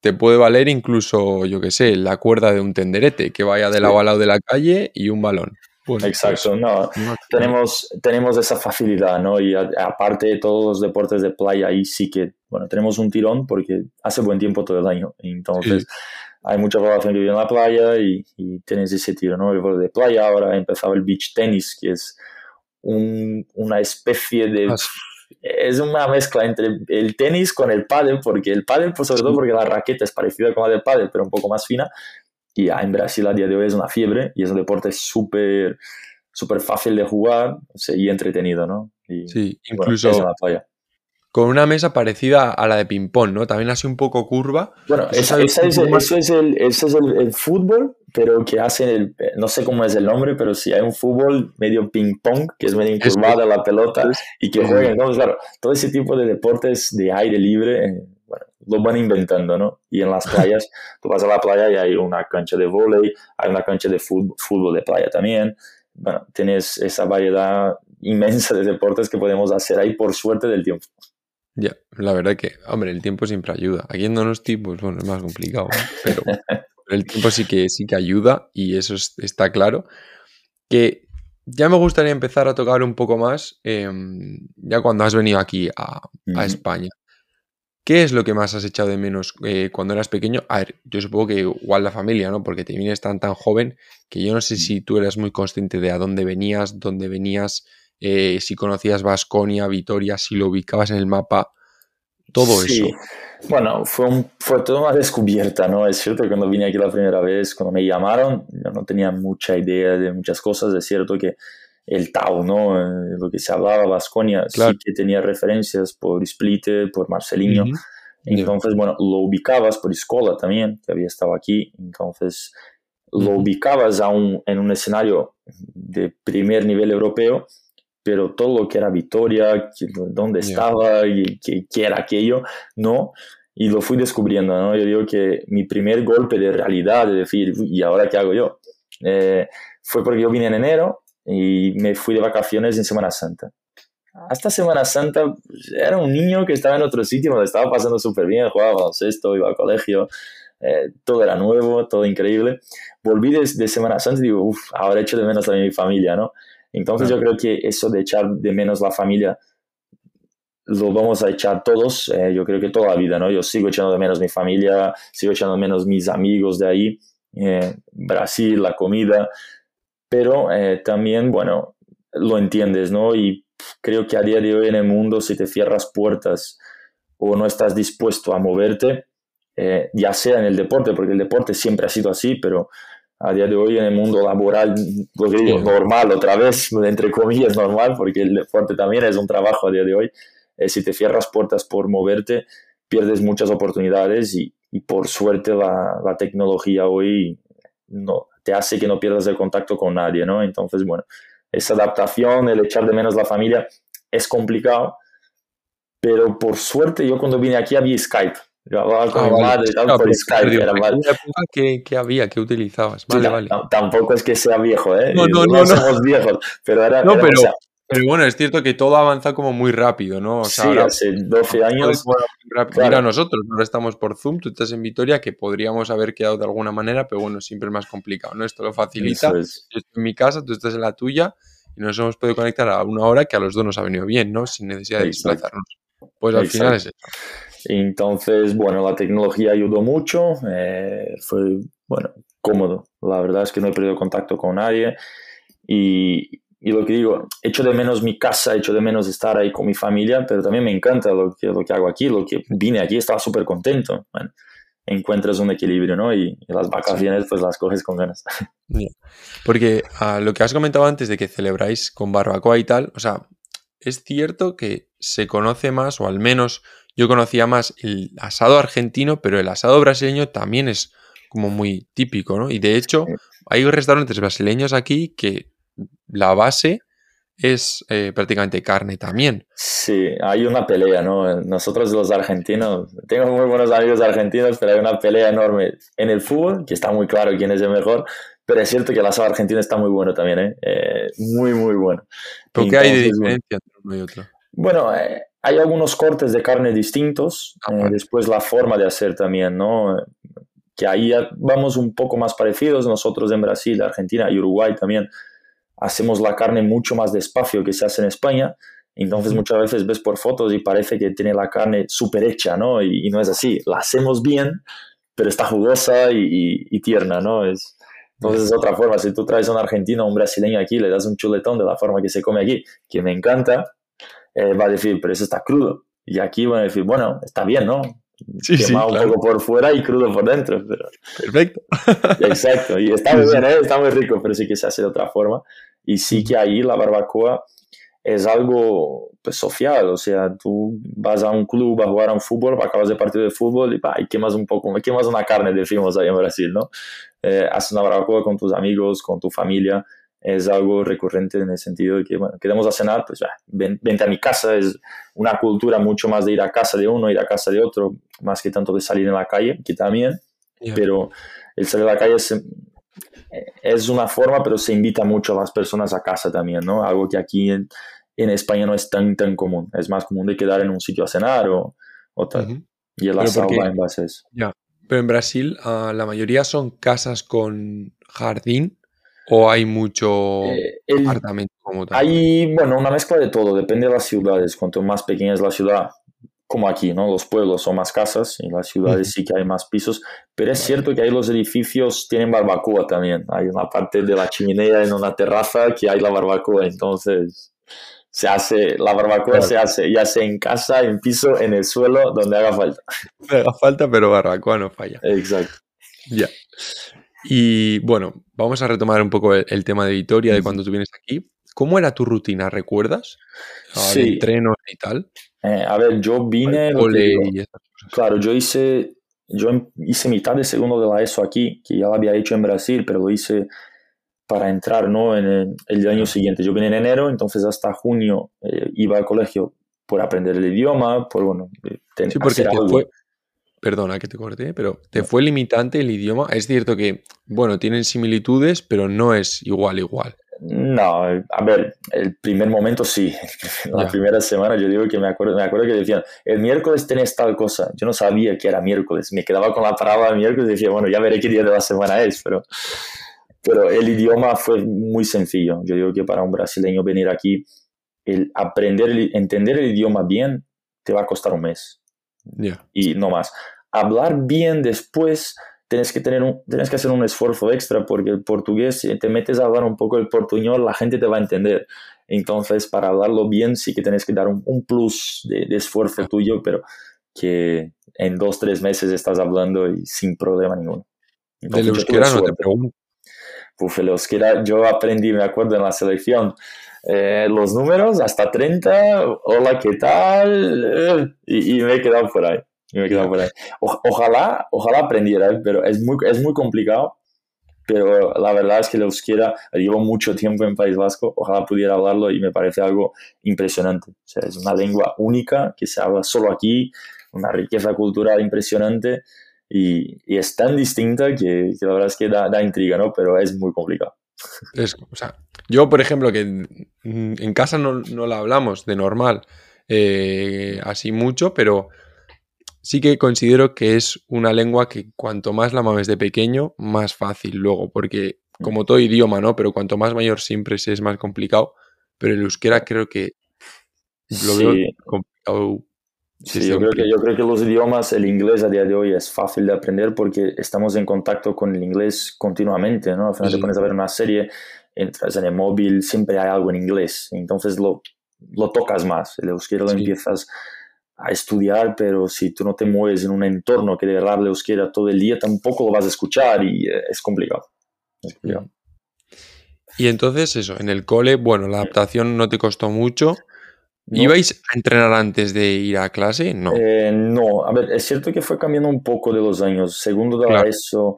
te puede valer incluso, yo qué sé, la cuerda de un tenderete que vaya de lado a lado de la calle y un balón. Exacto, pues, no, tenemos, tenemos esa facilidad, ¿no? Y aparte de todos los deportes de playa, ahí sí que, bueno, tenemos un tirón porque hace buen tiempo todo el año. Entonces, hay mucha población que vive en la playa y, y tienes ese tiro, ¿no? El de playa, ahora ha empezado el beach tennis, que es un, una especie de... Es una mezcla entre el tenis con el pádel, porque el pádel, pues sobre todo porque la raqueta es parecida con la del pádel, pero un poco más fina, y en Brasil a día de hoy es una fiebre y es un deporte súper súper fácil de jugar y entretenido, ¿no? sí, incluso con una mesa parecida a la de ping-pong, ¿no? También así un poco curva. Bueno, esa, es, eso es, el, es el, fútbol, pero que hacen el, no sé cómo es el nombre, pero sí hay un fútbol medio ping-pong, que es medio incurvada la pelota y que juegan, ¿no? Claro, todo ese tipo de deportes de aire libre, eh, bueno, lo van inventando, ¿no? Y en las (laughs) playas, tú vas a la playa y hay una cancha de volei, hay una cancha de fútbol, fútbol de playa también. Bueno, tienes esa variedad inmensa de deportes que podemos hacer ahí por suerte del tiempo. Ya, la verdad que, hombre, el tiempo siempre ayuda. Aquí en Donosti, pues bueno, es más complicado, pero (laughs) el tiempo sí que, sí que ayuda y eso está claro. Que ya me gustaría empezar a tocar un poco más, em, ya cuando has venido aquí a, España. ¿Qué es lo que más has echado de menos eh, cuando eras pequeño? A ver, yo supongo que igual la familia, ¿no? Porque te vienes tan tan joven que yo no sé si tú eras muy consciente de a dónde venías, dónde venías, eh, si conocías Vasconia, Vitoria, si lo ubicabas en el mapa, todo sí. eso. Bueno, fue, un, fue toda una descubierta, ¿no? Es cierto que cuando vine aquí la primera vez, cuando me llamaron, yo no tenía mucha idea de muchas cosas. Es cierto que el Tau, ¿no? Eh, lo que se hablaba, Vasconia, sí que tenía referencias por Split, por Marcelinho. Entonces, bueno, lo ubicabas por Escola también, que había estado aquí. Entonces, lo ubicabas aún en un escenario de primer nivel europeo pero todo lo que era Vitoria, dónde estaba y qué, era aquello, no. Y lo fui descubriendo, ¿no? Yo digo que mi primer golpe de realidad, de decir, ¿y ahora qué hago yo? Eh, fue porque yo vine en enero y me fui de vacaciones en Semana Santa. Hasta Semana Santa pues, era un niño que estaba en otro sitio donde estaba pasando súper bien, jugaba baloncesto, iba al colegio, eh, todo era nuevo, todo increíble. Volví de, Semana Santa y digo, uff, ahora echo de menos a mi familia, ¿no? Entonces yo creo que eso de echar de menos la familia lo vamos a echar todos, eh, yo creo que toda la vida, ¿no? Yo sigo echando de menos mi familia, sigo echando de menos mis amigos de ahí, eh, Brasil, la comida, pero eh, también, bueno, lo entiendes, ¿no? Y creo que a día de hoy en el mundo, si te cierras puertas o no estás dispuesto a moverte, ya sea en el deporte, porque el deporte siempre ha sido así, pero a día de hoy en el mundo laboral, lo normal, otra vez, entre comillas, normal, porque el deporte también es un trabajo a día de hoy, eh, si te cierras puertas por moverte, pierdes muchas oportunidades y, por suerte la, la, tecnología hoy no, te hace que no pierdas el contacto con nadie, ¿no? Entonces, bueno, esa adaptación, el echar de menos la familia es complicado, pero por suerte yo cuando vine aquí había Skype. Yo hablaba con ah, mi madre por Skype. Era ¿Qué, ¿Qué, había? ¿Qué utilizabas? Vale, vale. tampoco es que sea viejo, ¿eh? No, no, no. somos viejos, pero era... No, pero, pero bueno, es cierto que todo avanza como muy rápido, ¿no? O sea, sí, hace 12 años. Mira, nosotros ahora estamos por Zoom, tú estás en Vitoria, que podríamos haber quedado de alguna manera, pero bueno, siempre es más complicado, ¿no? Esto lo facilita. Yo estoy en mi casa, tú estás en la tuya y nos hemos podido conectar a una hora que a los dos nos ha venido bien, ¿no? Sin necesidad de desplazarnos. Pues al final es eso. Entonces, bueno, la tecnología ayudó mucho, eh, fue, bueno, cómodo. La verdad es que no he perdido contacto con nadie y, y lo que digo, echo de menos mi casa, echo de menos estar ahí con mi familia, pero también me encanta lo que, lo que hago aquí, lo que vine aquí, estaba súper contento. Encuentras un equilibrio, ¿no? Y, las vacaciones pues las coges con ganas. (laughs) Porque ah, lo que has comentado antes de que celebráis con barbacoa y tal, o sea, es cierto que se conoce más, o al menos yo conocía más el asado argentino, pero el asado brasileño también es como muy típico, ¿no? Y de hecho, hay restaurantes brasileños aquí que la base es eh, prácticamente carne también. Sí, hay una pelea, ¿no? Nosotros los argentinos, tengo muy buenos amigos argentinos, pero hay una pelea enorme en el fútbol, que está muy claro quién es el mejor, pero es cierto que el asado argentino está muy bueno también, ¿eh? eh muy, muy bueno. ¿Por qué hay de diferencia entre uno y otro? Bueno, eh, hay algunos cortes de carne distintos, ah, después la forma de hacer también, ¿no? Que ahí vamos un poco más parecidos, nosotros en Brasil, Argentina y Uruguay también hacemos la carne mucho más despacio que se hace en España. Entonces muchas veces ves por fotos y parece que tiene la carne súper hecha, ¿no? Y, no es así. La hacemos bien, pero está jugosa y, tierna, ¿no? Es, entonces es otra forma. Si tú traes a un argentino o un brasileño aquí, le das un chuletón de la forma que se come aquí, que me encanta, eh, va a decir, pero eso está crudo. Y aquí van a decir, bueno, está bien, ¿no? Sí, quemado un poco por fuera y crudo por dentro. Pero... Perfecto. (laughs) Exacto. Y está muy bien, ¿eh? está muy rico, pero sí que se hace de otra forma. Y sí que ahí la barbacoa es algo pues, social, o sea, tú vas a un club a jugar a un fútbol, acabas de partido de fútbol y, bah, y quemas un poco, quemas una carne, decimos ahí en Brasil, ¿no? Eh, haces una barbacoa con tus amigos, con tu familia, es algo recurrente en el sentido de que, bueno, queremos a cenar, pues ven, vente a mi casa, es una cultura mucho más de ir a casa de uno, ir a casa de otro, más que tanto de salir en la calle, que también, pero el salir a la calle es, es una forma, pero se invita mucho a las personas a casa también, ¿no? Algo que aquí en, en España no es tan, tan común. Es más común de quedar en un sitio a cenar o, o tal. Y el asado va en base a eso. Ya. Pero en Brasil uh, la mayoría son casas con jardín o hay mucho eh, apartamento como tal. Hay, bueno, una mezcla de todo. Depende de las ciudades. Cuanto más pequeña es la ciudad, como aquí, ¿no? Los pueblos son más casas, en las ciudades sí que hay más pisos, pero es cierto que ahí los edificios tienen barbacoa también. Hay una parte de la chimenea en una terraza que hay la barbacoa, entonces se hace, la barbacoa se hace ya sea en casa, en piso, en el suelo, donde haga falta. (laughs) Haga falta, pero barbacoa no falla. Exacto. Ya. Y bueno, vamos a retomar un poco el, tema de Vitoria, de cuando tú vienes aquí. ¿Cómo era tu rutina? ¿Recuerdas? Sí. Entrenos y tal. Eh, a ver, yo vine. claro, yo hice, yo em, hice mitad de segundo de la ESO aquí, que ya lo había hecho en Brasil, pero lo hice para entrar ¿no? en el, año siguiente. Yo vine en enero, entonces hasta junio eh, iba al colegio por aprender el idioma, por bueno, sí, porque te fue, perdona que te corté, pero te fue limitante el idioma. Es cierto que, bueno, tienen similitudes, pero no es igual, igual. No, a ver, el primer momento sí. (laughs) La primera semana yo digo que me acuerdo, me acuerdo que decían, el miércoles tenés tal cosa. Yo no sabía que era miércoles. Me quedaba con la palabra miércoles y decía, bueno, ya veré qué día de la semana es, pero pero el idioma fue muy sencillo. Yo digo que para un brasileño venir aquí, el aprender, entender el idioma bien, te va a costar un mes. Y no más. Hablar bien después, tienes que, tener un, tienes que hacer un esfuerzo extra porque el portugués, si te metes a hablar un poco el portuñol, la gente te va a entender. Entonces, para hablarlo bien, sí que tienes que dar un, plus de, esfuerzo tuyo, pero que en dos, tres meses estás hablando y sin problema ninguno. Entonces, del euskera no te pregunto. Uf, el euskera, yo aprendí, me acuerdo, en la selección, eh, los números hasta 30, hola, ¿qué tal? y, me he quedado por ahí. me he quedado por ahí. ojalá, ojalá aprendiera, pero es muy, es muy complicado. Pero la verdad es que el euskera, llevo mucho tiempo en País Vasco, ojalá pudiera hablarlo y me parece algo impresionante. O sea, es una lengua única que se habla solo aquí, una riqueza cultural impresionante y, y es tan distinta que, la verdad es que da, da intriga, ¿no? Pero es muy complicado. Es, o sea, yo, por ejemplo, que en, casa no, no, la hablamos de normal eh, así mucho, pero sí que considero que es una lengua que cuanto más la mames de pequeño, más fácil luego, porque como todo idioma, ¿no? Pero cuanto más mayor siempre es más complicado, pero el euskera creo que lo veo complicado Sí, yo creo, que, yo creo que los idiomas, el inglés a día de hoy es fácil de aprender porque estamos en contacto con el inglés continuamente, ¿no? Al final te pones a ver una serie, entras en el móvil, siempre hay algo en inglés, entonces lo, lo tocas más, el euskera lo empiezas a estudiar, pero si tú no te mueves en un entorno que de verdad le euskera todo el día, tampoco lo vas a escuchar y eh, es complicado. Es complicado. Y entonces eso, en el cole, bueno, la adaptación no te costó mucho. ¿Ibais a entrenar antes de ir a clase? No. Eh, no, a ver, es cierto que fue cambiando un poco de los años. Segundo de eso,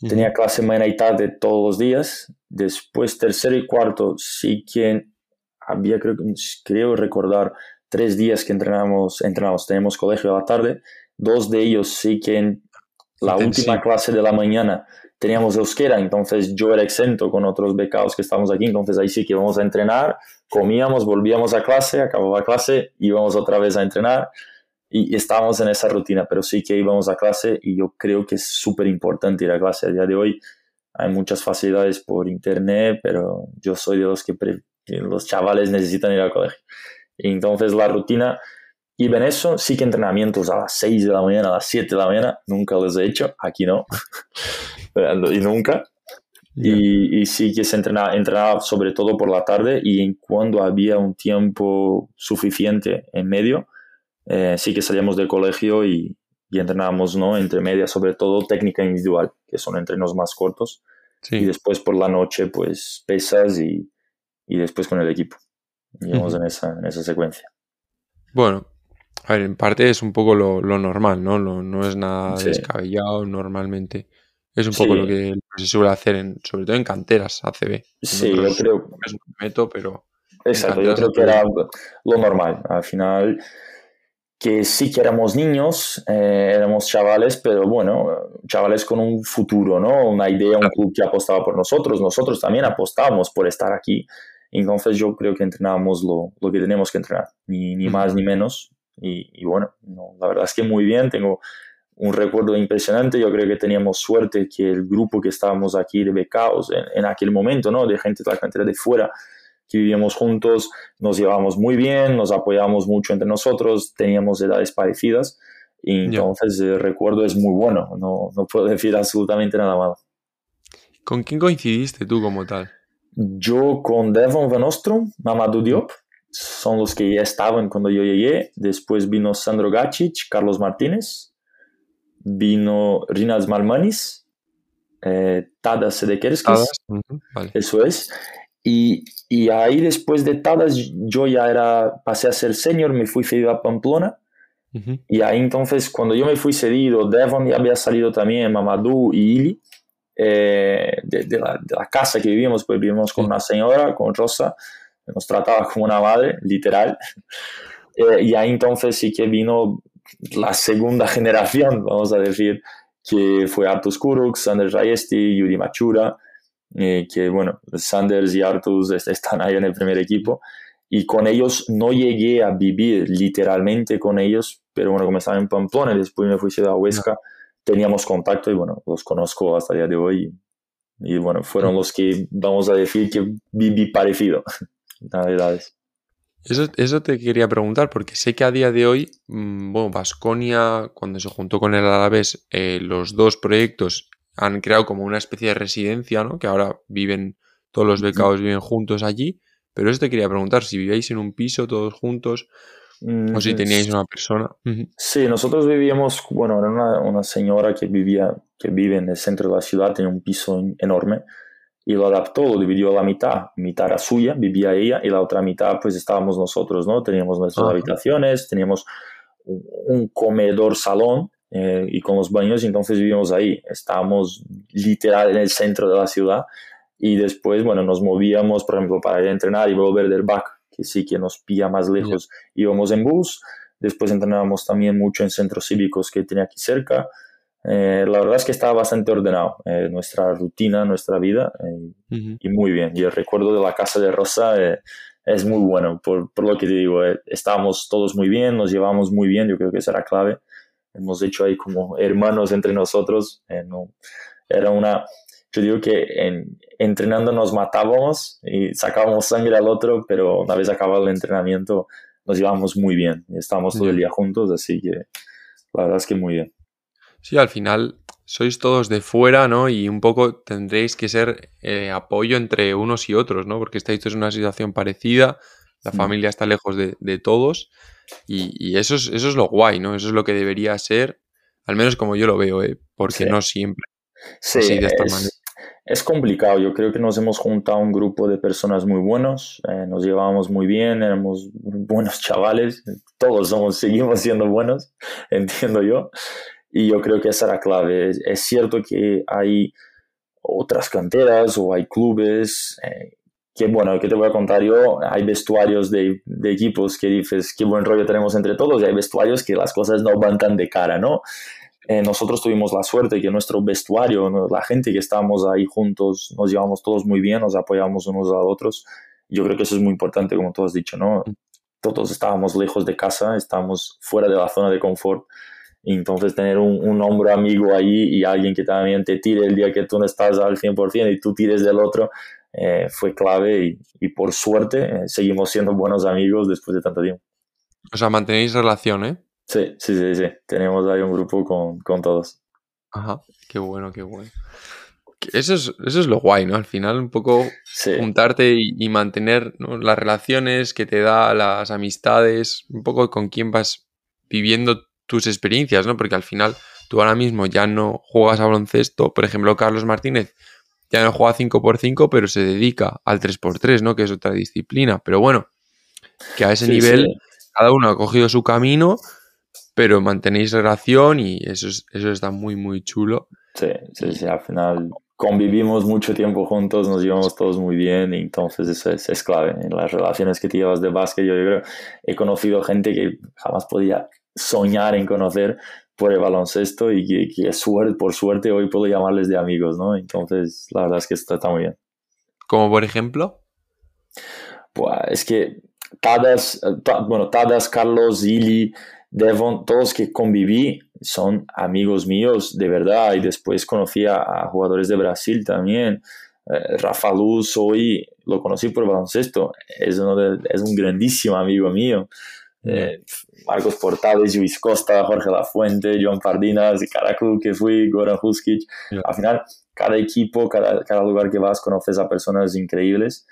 tenía clase mañana y tarde todos los días. Después, tercero y cuarto, sí que había, creo, creo recordar, tres días que entrenamos, entrenamos, tenemos colegio a la tarde. Dos de ellos sí que en la última clase de la mañana teníamos euskera, entonces yo era exento con otros becados que estamos aquí, entonces ahí sí que íbamos a entrenar, comíamos, volvíamos a clase, acababa clase, íbamos otra vez a entrenar y estábamos en esa rutina, pero sí que íbamos a clase y yo creo que es súper importante ir a clase. A día de hoy hay muchas facilidades por internet, pero yo soy de los que, los chavales necesitan ir al colegio. entonces la rutina y en eso, sí que entrenamientos a las 6 de la mañana, a las 7 de la mañana, nunca los he hecho, aquí no, (laughs) y nunca. Y, sí que se entrenaba, entrenaba sobre todo por la tarde y cuando había un tiempo suficiente en medio, eh, sí que salíamos del colegio y, y, entrenábamos ¿no? entre medias, sobre todo técnica individual, que son entrenos más cortos. Y después por la noche, pues pesas y, y después con el equipo. Íbamos en, esa, en esa secuencia. Bueno, a ver, en parte es un poco lo, normal, ¿no? no es nada descabellado normalmente. Es un poco lo que se suele hacer, en, sobre todo en canteras ACB. Sí, yo creo. Es un método, pero. Exacto, yo creo que era lo normal. Al final, que sí que éramos niños, eh, éramos chavales, pero bueno, chavales con un futuro, ¿no? Una idea, un club que apostaba por nosotros. Nosotros también apostábamos por estar aquí. Entonces yo creo que entrenábamos lo, lo que tenemos que entrenar, ni, ni más ni menos. Y, bueno, la verdad es que muy bien, tengo un recuerdo impresionante, yo creo que teníamos suerte que el grupo que estábamos aquí de becados en, aquel momento, ¿no? de gente de la cantera de fuera, que vivíamos juntos, nos llevábamos muy bien, nos apoyábamos mucho entre nosotros, teníamos edades parecidas, y entonces el recuerdo es muy bueno, no, no puedo (laughs) decir absolutamente nada malo. ¿Con quién coincidiste tú como tal? Yo con Devon Van Ostrom, Mamadou Diop, son los que ya estaban cuando yo llegué. Después vino Sandro Gacic, Carlos Martínez, vino Rinalds Malmanis, eh, Tadas Sedekerskis, eso es. Y, y, ahí después de Tadas yo ya era, pasé a ser senior, me fui cedido a Pamplona. Y ahí entonces cuando yo me fui cedido, Devon ya había salido también, Mamadou y Ili. Eh, de, la, de, la, casa que vivíamos, pues vivimos con una señora, con Rosa, nos trataba como una madre, literal. (laughs) Eh, y ahí entonces sí que vino la segunda generación, vamos a decir, que fue Artus Kuruk, Sanders Rayesti, Yuri Machura, eh, que bueno, Sanders y Artus están ahí en el primer equipo. Y con ellos no llegué a vivir literalmente con ellos, pero bueno, como estaba en Pamplona y después me fui a Huesca, teníamos contacto y bueno, los conozco hasta el día de hoy Y bueno, fueron los que, vamos a decir, que viví parecido, (laughs) Navidades. Eso, eso te quería preguntar, porque sé que a día de hoy, mm, bueno, Vasconia, cuando se juntó con el Alavés, eh, los dos proyectos han creado como una especie de residencia, ¿no? Que ahora viven, todos los becados viven juntos allí. Pero eso te quería preguntar, si vivíais en un piso todos juntos o si mm, teníais una persona. Sí, nosotros vivíamos, bueno, era una, una, señora que vivía, que vive en el centro de la ciudad, tenía un piso enorme y lo adaptó, lo dividió a la mitad. Mitad era suya, vivía ella, y la otra mitad pues estábamos nosotros, ¿no? Teníamos nuestras habitaciones, teníamos un comedor salón eh, y con los baños, y entonces vivíamos ahí. Estábamos literal en el centro de la ciudad y después, bueno, nos movíamos, por ejemplo, para ir a entrenar y volver del back, que sí que nos pilla más lejos, íbamos en bus. Después entrenábamos también mucho en centros cívicos que tenía aquí cerca. Eh, la verdad es que estaba bastante ordenado eh, nuestra rutina, nuestra vida eh, y muy bien. Y el recuerdo de la casa de Rosa es muy bueno, por, por, lo que te digo, estábamos todos muy bien, nos llevamos muy bien, yo creo que esa era clave. Hemos hecho ahí como hermanos entre nosotros. No, era una, yo digo que en, entrenando nos matábamos y sacábamos sangre al otro, pero una vez acabado el entrenamiento nos llevamos muy bien y estábamos todo el día juntos, así que la verdad es que muy bien. Sí, al final sois todos de fuera, ¿no? Y un poco tendréis que ser eh, apoyo entre unos y otros, ¿no? Porque estáis todos en una situación parecida, la familia está lejos de, todos y, eso, es, eso es lo guay, ¿no? Eso es lo que debería ser, al menos como yo lo veo, ¿eh? Porque no siempre. Sí, de esta es, manera. es complicado. Yo creo que nos hemos juntado un grupo de personas muy buenos, eh, nos llevábamos muy bien, éramos buenos chavales, todos somos, seguimos siendo buenos, (laughs) entiendo yo. Y yo creo que esa era clave. Es, cierto que hay otras canteras o hay clubes eh, que, bueno, que te voy a contar yo, hay vestuarios de, de, equipos que dices, qué buen rollo tenemos entre todos, y hay vestuarios que las cosas no van tan de cara, ¿no? Eh, nosotros tuvimos la suerte que nuestro vestuario, la gente que estábamos ahí juntos, nos llevamos todos muy bien, nos apoyamos unos a otros. Yo creo que eso es muy importante, como tú has dicho, ¿no? Mm. Todos estábamos lejos de casa, estábamos fuera de la zona de confort entonces tener un, un, hombro amigo ahí y alguien que también te tire el día que tú no estás al 100% y tú tires del otro, eh, fue clave y, y por suerte eh, seguimos siendo buenos amigos después de tanto tiempo. O sea, mantenéis relación, ¿eh? Sí, sí, sí, sí. Tenemos ahí un grupo con, con todos. Ajá, qué bueno, qué bueno. Eso es, eso es lo guay, ¿no? Al final, un poco juntarte y, y mantener las relaciones que te da, las amistades, un poco con quién vas viviendo tus experiencias, ¿no? Porque al final tú ahora mismo ya no juegas a baloncesto. Por ejemplo, Carlos Martínez ya no juega 5x5, pero se dedica al 3x3, ¿no? Que es otra disciplina. Pero bueno, que a ese nivel cada uno ha cogido su camino, pero mantenéis relación y eso, eso está muy, muy chulo. Sí, sí, sí, al final convivimos mucho tiempo juntos, nos llevamos todos muy bien y entonces eso es, es clave. En las relaciones que te llevas de básquet, yo, yo creo, he conocido gente que jamás podía soñar en conocer por el baloncesto y que, suerte, por suerte hoy puedo llamarles de amigos, ¿no? Entonces, la verdad es que está, muy bien. ¿Como por ejemplo? Pues es que Tadas, bueno, Tadas, Carlos, Ili, Devon, todos que conviví son amigos míos de verdad y después conocí a, jugadores de Brasil también. Eh, Rafa Luz hoy lo conocí por baloncesto, es, uno es un grandísimo amigo mío. Eh, Marcos Portales, Luis Costa, Jorge Lafuente, John Pardinas, cada club que fui, Goran Huskic. Al final, cada equipo, cada, cada, lugar que vas, conoces a personas increíbles.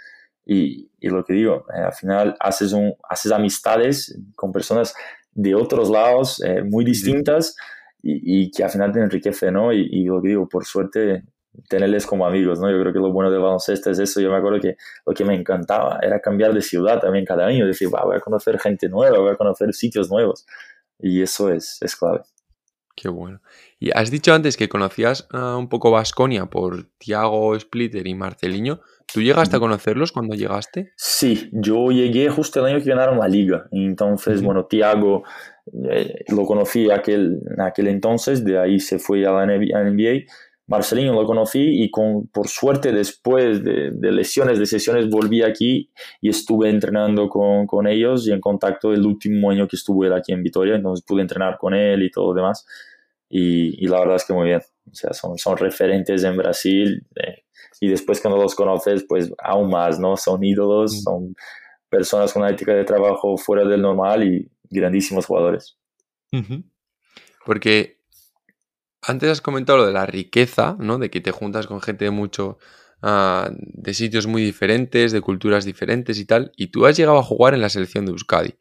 Y, y lo que digo, eh, al final haces, un, haces amistades con personas de otros lados eh, muy distintas y, y, que al final te enriquece, ¿no? Y, y, lo que digo, por suerte tenerles como amigos, ¿no? Yo creo que lo bueno de baloncesto es eso. Yo me acuerdo que lo que me encantaba era cambiar de ciudad también cada año, decir, voy a conocer gente nueva, voy a conocer sitios nuevos. Y eso es, es clave. Qué bueno. Y has dicho antes que conocías uh, un poco Vasconia por Tiago Splitter y Marceliño. ¿Tú llegaste a conocerlos cuando llegaste? Sí, yo llegué justo el año que ganaron la liga. Entonces, bueno, Tiago eh, lo conocí aquel, en aquel entonces, de ahí se fue a la NBA Marcelino lo conocí y con, por suerte después de, lesiones, de sesiones, volví aquí y estuve entrenando con, con, ellos y en contacto el último año que estuve aquí en Vitoria, entonces pude entrenar con él y todo lo demás. y, la verdad es que muy bien. O sea, son, son referentes en Brasil eh, y después cuando los conoces, pues aún más, ¿no? Son ídolos, mm. son personas con una ética de trabajo fuera del normal y grandísimos jugadores. Porque antes has comentado lo de la riqueza, ¿no? De que te juntas con gente de mucho, ah, de sitios muy diferentes, de culturas diferentes y tal, y tú has llegado a jugar en la selección de Euskadi.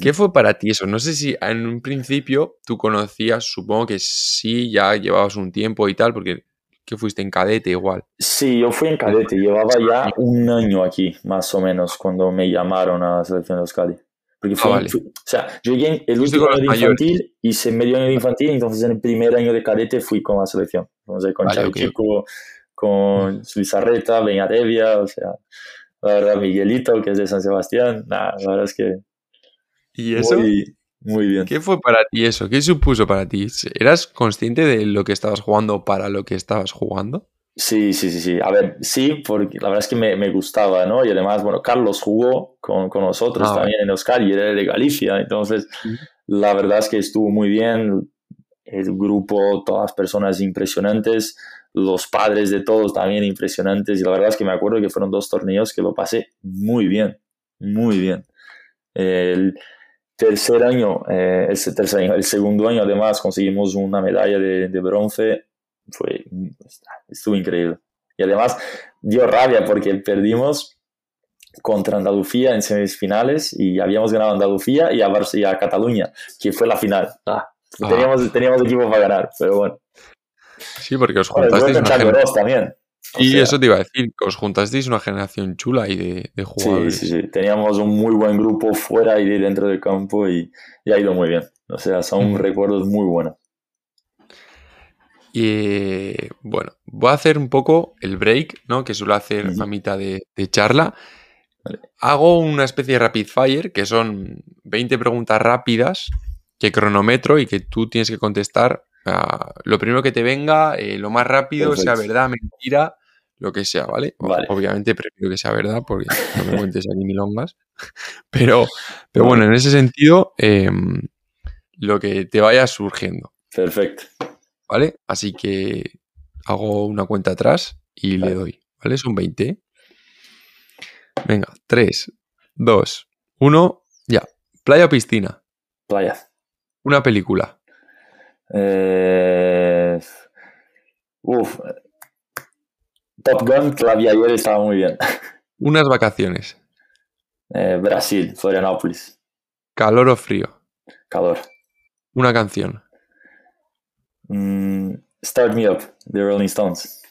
¿Qué fue para ti eso? No sé si en un principio tú conocías, supongo que sí, ya llevabas un tiempo y tal, porque que fuiste en cadete igual. Sí, yo fui en cadete, llevaba ya un año aquí, más o menos, cuando me llamaron a la selección de Euskadi. Porque fue, ah, o sea, yo llegué el último año de infantil, hice medio año de infantil, entonces en el primer año de cadete fui con la selección. Entonces, con vale, Chico, con Luis Arreta, Beñarevia, o sea, la verdad, Miguelito, que es de San Sebastián, nada, la verdad es que. ¿Y eso? Muy, bien. ¿Qué fue para ti eso? ¿Qué supuso para ti? ¿Eras consciente de lo que estabas jugando para lo que estabas jugando? Sí, sí, sí, sí. A ver, sí, porque la verdad es que me, me gustaba, ¿no? Y además, bueno, Carlos jugó con, con nosotros ah, también en Euskadi, era de Galicia, entonces la verdad es que estuvo muy bien. El grupo, todas las personas impresionantes, los padres de todos también impresionantes. Y la verdad es que me acuerdo que fueron dos torneos que lo pasé muy bien, muy bien. El tercer año, eh, el tercer año, el segundo año además conseguimos una medalla de, de bronce fue, estuvo increíble. Y además dio rabia porque perdimos contra Andalucía en semifinales y habíamos ganado a Andalucía y a, y a Cataluña, que fue la final. Ah, ah. teníamos, teníamos equipo para ganar, pero bueno. Sí, porque os juntasteis una generación... también. y eso te iba a decir, que os juntasteis una generación chula y de, de, jugadores. Sí, sí, sí. Teníamos un muy buen grupo fuera y dentro del campo y, y ha ido muy bien. O sea, son recuerdos muy buenos. Y bueno, voy a hacer un poco el break, ¿no? Que suelo hacer a mitad de, charla. Hago una especie de rapid fire, que son 20 preguntas rápidas que cronometro y que tú tienes que contestar lo primero que te venga, eh, lo más rápido, sea verdad, mentira, lo que sea, ¿vale? Obviamente prefiero que sea verdad porque no me cuentes aquí milongas. (laughs) Pero, pero bueno, en ese sentido, em, lo que te vaya surgiendo. Perfecto. ¿Vale? Así que hago una cuenta atrás y le doy, ¿vale? Son 20. Venga, 3, 2, 1, ya. ¿Playa o piscina? Playa. Una película. Eh... Uf. Top Gun, que la vi ayer, estaba muy bien. (laughs) Unas vacaciones. Eh, Brasil, Florianópolis. ¿Calor o frío? Calor. Una canción. Mm, Start Me Up, de Rolling Stones.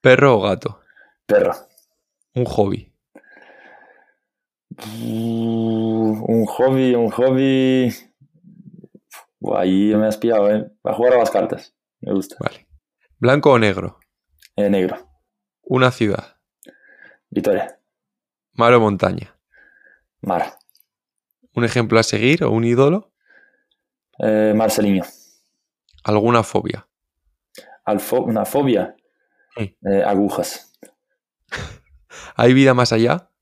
¿Perro o gato? Perro. Un hobby. Uh, un hobby, un hobby. ahí me has pillado, ¿eh? A jugar a las cartas. Me gusta. Vale. ¿Blanco o negro? Eh, negro. Una ciudad. Vitoria. ¿Mar o montaña? Mar. ¿Un ejemplo a seguir o un ídolo? Eh, Marcelinho. ¿Alguna fobia? ¿Una fobia? Eh, agujas. (laughs) ¿Hay vida más allá?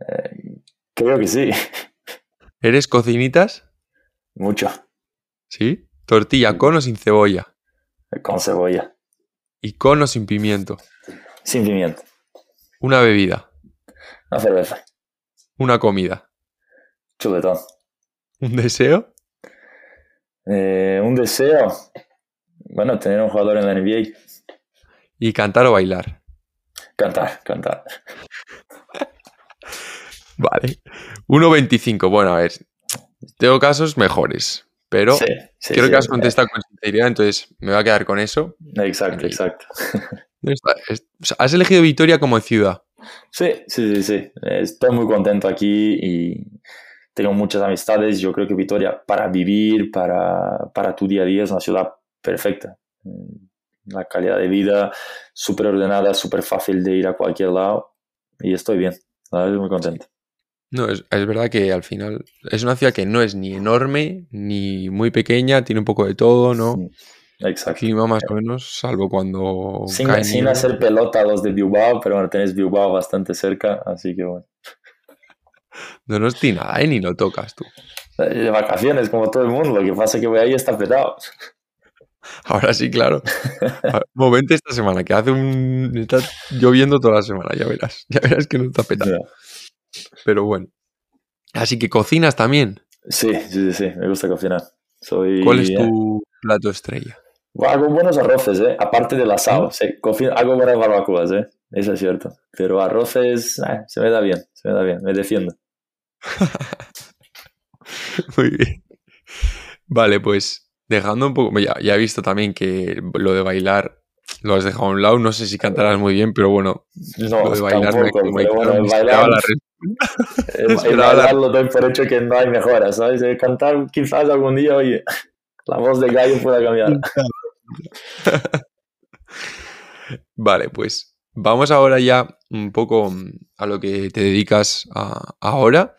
Eh, creo que sí. (laughs) ¿Eres cocinitas? Mucho. ¿Sí? ¿Tortilla con o sin cebolla? Con cebolla. ¿Y con o sin pimiento? Sin pimiento. ¿Una bebida? Una cerveza. ¿Una comida? Chuletón. ¿Un deseo? Eh, un deseo, bueno, tener un jugador en la NBA. ¿Y cantar o bailar? Cantar, cantar. (laughs) vale. 1.25, bueno, a ver. Tengo casos mejores, pero creo que has contestado con sinceridad, entonces me voy a quedar con eso. Exacto, exacto. (laughs) ¿Has elegido Vitoria como ciudad? Sí, sí, sí, sí. Estoy muy contento aquí y tengo muchas amistades. Yo creo que Vitoria, para vivir, para, para tu día a día, es una ciudad perfecta. Mm, la calidad de vida súper ordenada, súper fácil de ir a cualquier lado. Y estoy bien, estoy muy contento. No, es, es, verdad que al final es una ciudad que no es ni enorme ni muy pequeña, tiene un poco de todo, ¿no? Exacto. Clima más o menos, salvo cuando. Sin, sin hacer pelota a los de Bilbao, pero bueno, tenés Bilbao bastante cerca, así que bueno. No nos tiene nada, ¿eh? ni lo tocas tú. De vacaciones, como todo el mundo. Lo que pasa es que voy ahí está petado. Ahora sí, claro. (laughs) Momento esta semana, que hace un. Está lloviendo toda la semana, ya verás. (laughs) Ya verás que no está petado. Pero bueno. Así que cocinas también. Sí, sí, sí, me gusta cocinar. Soy, ¿Cuál es tu plato estrella? hago buenos arroces, ¿eh? Aparte del asado. Sí, hago buenas barbacoas, ¿eh? Eso es cierto. Pero arroces eh, se me da bien, se me da bien, me defiendo. (laughs) Muy bien. Vale, pues dejando un poco. Ya, ya he visto también que lo de bailar lo has dejado a un lado. No sé si cantarás muy bien, pero bueno. No, lo de bailar tampoco, me, me, bueno, bailar, la el, bailar lo doy por hecho que no hay mejora, ¿sabes? De cantar quizás algún día, oye, (laughs) la voz de gallo pueda cambiar. (laughs) vale, pues vamos ahora ya un poco a lo que te dedicas ahora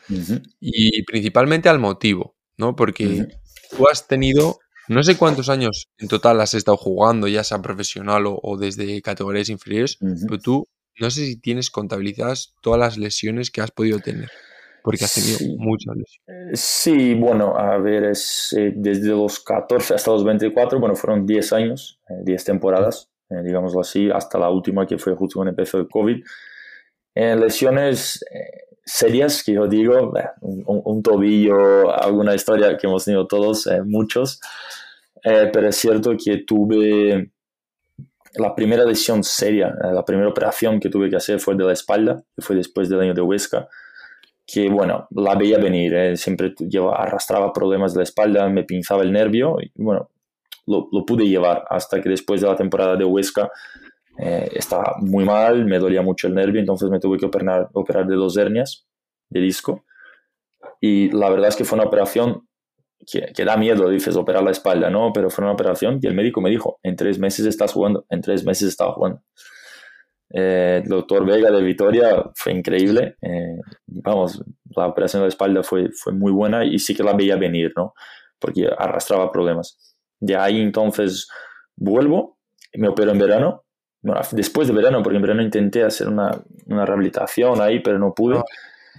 y principalmente al motivo, ¿no? Porque tú has tenido, no sé cuántos años en total has estado jugando, ya sea profesional o, desde categorías inferiores, pero tú no sé si tienes contabilizadas todas las lesiones que has podido tener. Porque has tenido muchas lesiones. Eh, sí, bueno, a ver, es eh, desde los 14 hasta los 24, bueno, fueron 10 años, 10 eh, temporadas, digámoslo así, hasta la última que fue justo cuando empezó el COVID. Lesiones serias, que yo digo, un, tobillo, alguna historia que hemos tenido todos, muchos, pero es cierto que tuve la primera lesión seria, la primera operación que tuve que hacer fue de la espalda, que fue después del año de Huesca que bueno, la veía venir, ¿eh? siempre yo arrastraba problemas de la espalda, me pinzaba el nervio y bueno, lo, lo pude llevar hasta que después de la temporada de Huesca eh, estaba muy mal, me dolía mucho el nervio, entonces me tuve que operar, operar de dos hernias de disco y la verdad es que fue una operación que, que, da miedo, dices, operar la espalda, ¿no? Pero fue una operación y el médico me dijo, en tres meses estás jugando, en tres meses estaba jugando. Eh, el doctor Vega de Vitoria fue increíble. Eh, vamos, la operación de la espalda fue, fue muy buena y sí que la veía venir, ¿no? Porque arrastraba problemas. De ahí entonces vuelvo, me opero en verano. Después de verano, porque en verano intenté hacer una, una rehabilitación ahí, pero no pude. Ah,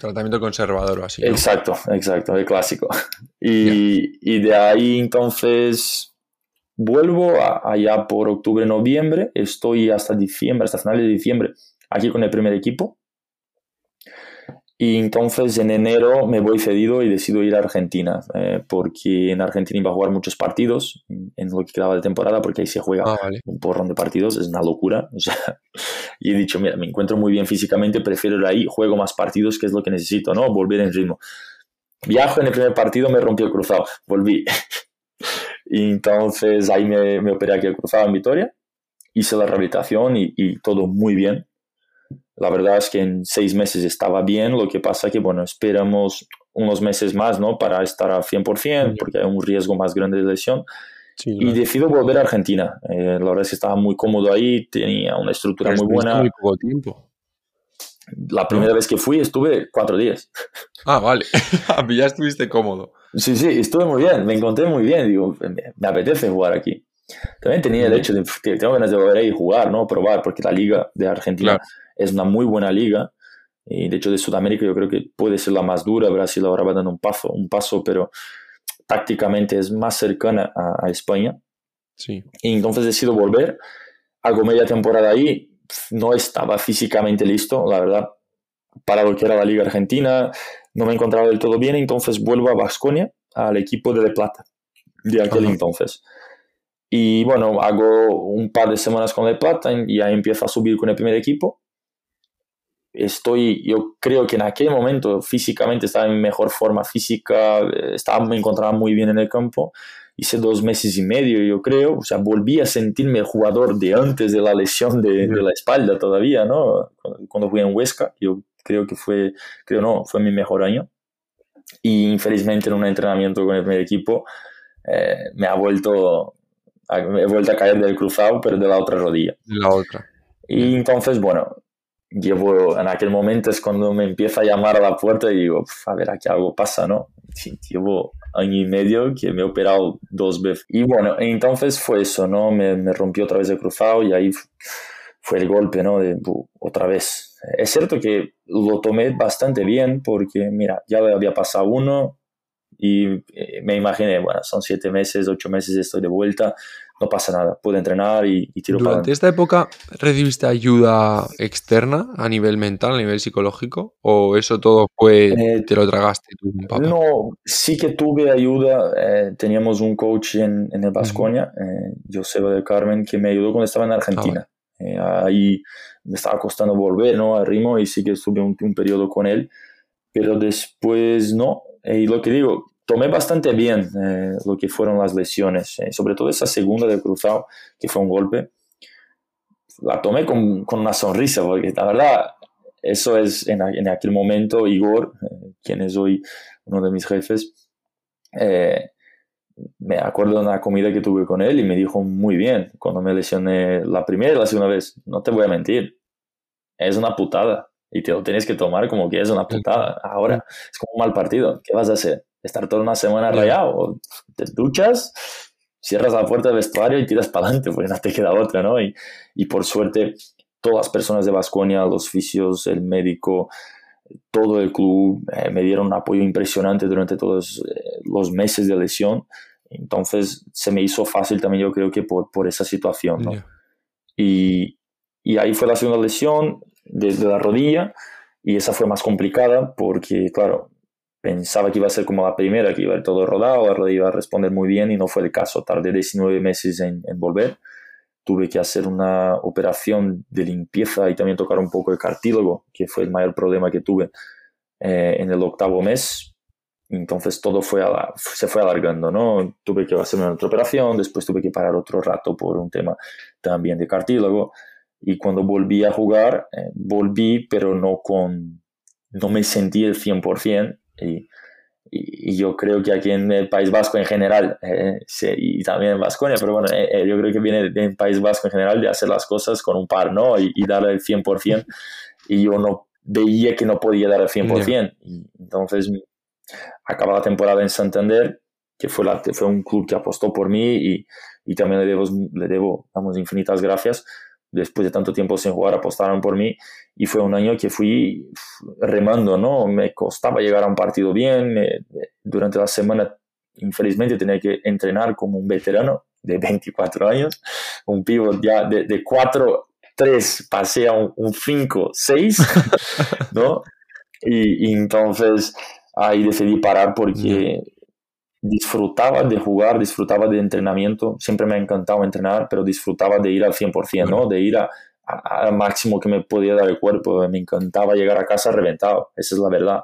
tratamiento conservador o así. Exacto, exacto, el clásico. (laughs) Y, y de ahí entonces Vuelvo allá por octubre, noviembre, estoy hasta diciembre, hasta finales de diciembre, aquí con el primer equipo. Y entonces en enero me voy cedido y decido ir a Argentina, eh, porque en Argentina iba a jugar muchos partidos en lo que quedaba de temporada, porque ahí se juega ah, un porrón de partidos, es una locura. y he dicho, mira, me encuentro muy bien físicamente, prefiero ir ahí, juego más partidos, que es lo que necesito, ¿no? Volver en ritmo. Viajo en el primer partido, me rompió el cruzado, volví. (laughs) Y entonces ahí me, me operé aquí cruzado en Vitoria, hice la rehabilitación y, y, todo muy bien. La verdad es que en seis meses estaba bien, lo que pasa que, bueno, esperamos unos meses más, ¿no? Para estar al 100%, porque hay un riesgo más grande de lesión. y decido volver a Argentina. Eh, la verdad es que estaba muy cómodo ahí, tenía una estructura muy buena. Muy poco tiempo. La primera vez que fui estuve cuatro días. Ah, vale. (laughs) ya estuviste cómodo. Sí, sí, estuve muy bien, me encontré muy bien, digo, me, apetece jugar aquí. También tenía el hecho de que tengo ganas de volver ahí y jugar, ¿no? Probar, porque la liga de Argentina es una muy buena liga. Y de hecho de Sudamérica yo creo que puede ser la más dura. Brasil ahora va dando un paso, un paso pero tácticamente es más cercana a, España. Sí. Y entonces decido volver. Hago media temporada ahí. No estaba físicamente listo, la verdad, para lo que era la liga argentina no me encontraba del todo bien, entonces vuelvo a Vasconia, al equipo de De Plata, de aquel entonces. Y bueno, hago un par de semanas con De Plata y ya empiezo a subir con el primer equipo. Estoy, yo creo que en aquel momento físicamente estaba en mejor forma física, estaba, me encontraba muy bien en el campo. Hice dos meses y medio, yo creo. O sea, volví a sentirme el jugador de antes de la lesión de, de la espalda todavía, ¿no? Cuando fui en Huesca, yo creo que fue, creo no, fue mi mejor año. Y infelizmente en un entrenamiento con el primer equipo eh, me ha vuelto, he vuelto a caer del cruzado, pero de la otra rodilla. La otra. Y entonces, bueno, llevo, en aquel momento es cuando me empieza a llamar a la puerta y digo, a ver, aquí algo pasa, ¿no? Llevo año y medio que me he operado dos veces. Y bueno, entonces fue eso, ¿no? Me, me rompió otra vez el cruzado y ahí fue el golpe, ¿no? De otra vez. Es cierto que lo tomé bastante bien porque, mira, ya había pasado uno y eh, me imaginé, bueno, son siete meses, ocho meses, estoy de vuelta, no pasa nada, puedo entrenar y, tiro para Durante esta época, ¿recibiste ayuda externa a nivel mental, a nivel psicológico? ¿O eso todo fue, eh, te lo tragaste tú, papá? No, sí que tuve ayuda. Eh, teníamos un coach en, en el Vasconia, eh, Joseba del Carmen, que me ayudó cuando estaba en Argentina. Ah, ahí me estaba costando volver ¿no? al ritmo y sí que estuve un, un periodo con él, pero después no. y lo que digo, tomé bastante bien eh, lo que fueron las lesiones, eh, sobre todo esa segunda de cruzado, que fue un golpe. La tomé con, con una sonrisa, porque la verdad, eso es en, en aquel momento, Igor, eh, quien es hoy uno de mis jefes, me acuerdo de una comida que tuve con él y me dijo muy bien, cuando me lesioné la primera y la segunda vez, no te voy a mentir, es una putada. Y te lo tienes que tomar como que es una putada. Ahora es como un mal partido. ¿Qué vas a hacer? Estar toda una semana rayado. Te duchas, cierras la puerta del vestuario y tiras para adelante, porque (laughs) no te queda otra, ¿no? Y, y por suerte, todas las personas de Vasconia, los fisios, el médico, todo el club eh, me dieron un apoyo impresionante durante todos eh, los meses de lesión. Entonces se me hizo fácil también, yo creo que por, por esa situación, ¿no? Y, y, ahí fue la segunda lesión desde la rodilla y esa fue más complicada porque, claro, pensaba que iba a ser como la primera, que iba a ir todo rodado, iba a responder muy bien y no fue el caso. Tardé 19 meses en, volver. Tuve que hacer una operación de limpieza y también tocar un poco el cartílago, que fue el mayor problema que tuve eh, en el octavo mes. Entonces todo fue se fue alargando, ¿no? Tuve que hacer una otra operación, después tuve que parar otro rato por un tema también de cartílago. Y cuando volví a jugar, eh, volví, pero no con, no me sentí el 100%, y, y, yo creo que aquí en el País Vasco en general, eh, y también en Vasconia, pero bueno, eh, eh, yo creo que viene del País Vasco en general de hacer las cosas con un par, ¿no? Y, y darle el 100%. (laughs) Y yo no veía que no podía dar el 100%. Y entonces, acaba la temporada en Santander, que fue, la, fue un club que apostó por mí y, y también le debo, le debo, damos infinitas gracias después de tanto tiempo sin jugar, apostaron por mí y fue un año que fui remando, ¿no? Me costaba llegar a un partido bien, durante la semana infelizmente tenía que entrenar como un veterano de 24 años, un pivot ya de, de 4, 3 pasé a un, 5, 6, (laughs) ¿no? Y, y, entonces ahí decidí parar porque disfrutaba de jugar, disfrutaba de entrenamiento, siempre me ha encantado entrenar, pero disfrutaba de ir al 100%, ¿no? De ir al máximo que me podía dar el cuerpo, me encantaba llegar a casa reventado, esa es la verdad.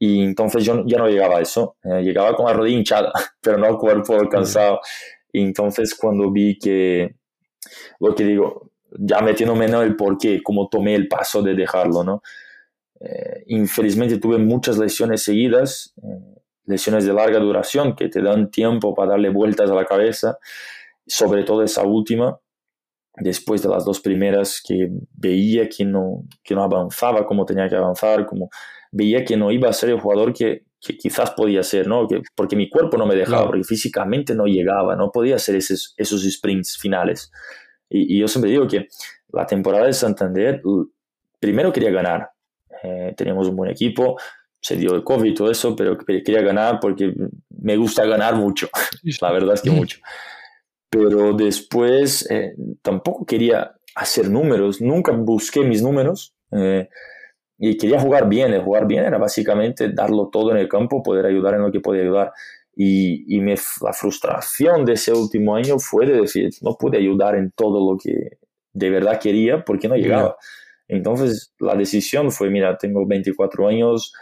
Y entonces yo ya no llegaba a eso, eh, llegaba con la rodilla hinchada, (laughs) pero no el cuerpo cansado. Y entonces cuando vi que, lo que digo, ya metiéndome en el por qué, cómo tomé el paso de dejarlo, ¿no? Eh, infelizmente tuve muchas lesiones seguidas. Eh, lesiones de larga duración que te dan tiempo para darle vueltas a la cabeza, sobre todo esa última, después de las dos primeras que veía que no, que no avanzaba como tenía que avanzar, como veía que no iba a ser el jugador que, que quizás podía ser, ¿no? Que, porque mi cuerpo no me dejaba, porque físicamente no llegaba, no podía hacer esos, esos sprints finales. Y, yo siempre digo que la temporada de Santander, primero quería ganar. Eh, teníamos un buen equipo, se dio el COVID y todo eso, pero quería ganar porque me gusta ganar mucho, la verdad es que mucho. Pero después eh, tampoco quería hacer números, nunca busqué mis números eh, y quería jugar bien. El jugar bien era básicamente darlo todo en el campo, poder ayudar en lo que podía ayudar. Y, y me, la frustración de ese último año fue de decir, no pude ayudar en todo lo que de verdad quería porque no llegaba. Entonces la decisión fue, mira, tengo 24 años,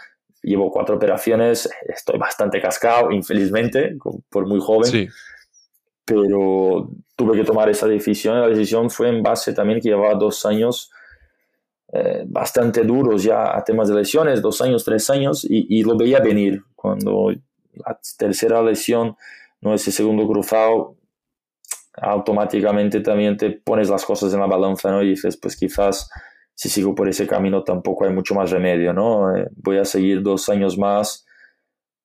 llevo cuatro operaciones, estoy bastante cascado, infelizmente, por muy joven. Pero tuve que tomar esa decisión. La decisión fue en base también que llevaba dos años eh, bastante duros ya a temas de lesiones, dos años, tres años, y, lo veía venir. Cuando la tercera lesión, no ese segundo cruzado, automáticamente también te pones las cosas en la balanza, ¿no? Y dices, pues quizás si sigo por ese camino tampoco hay mucho más remedio, ¿no? Eh, voy a seguir dos años más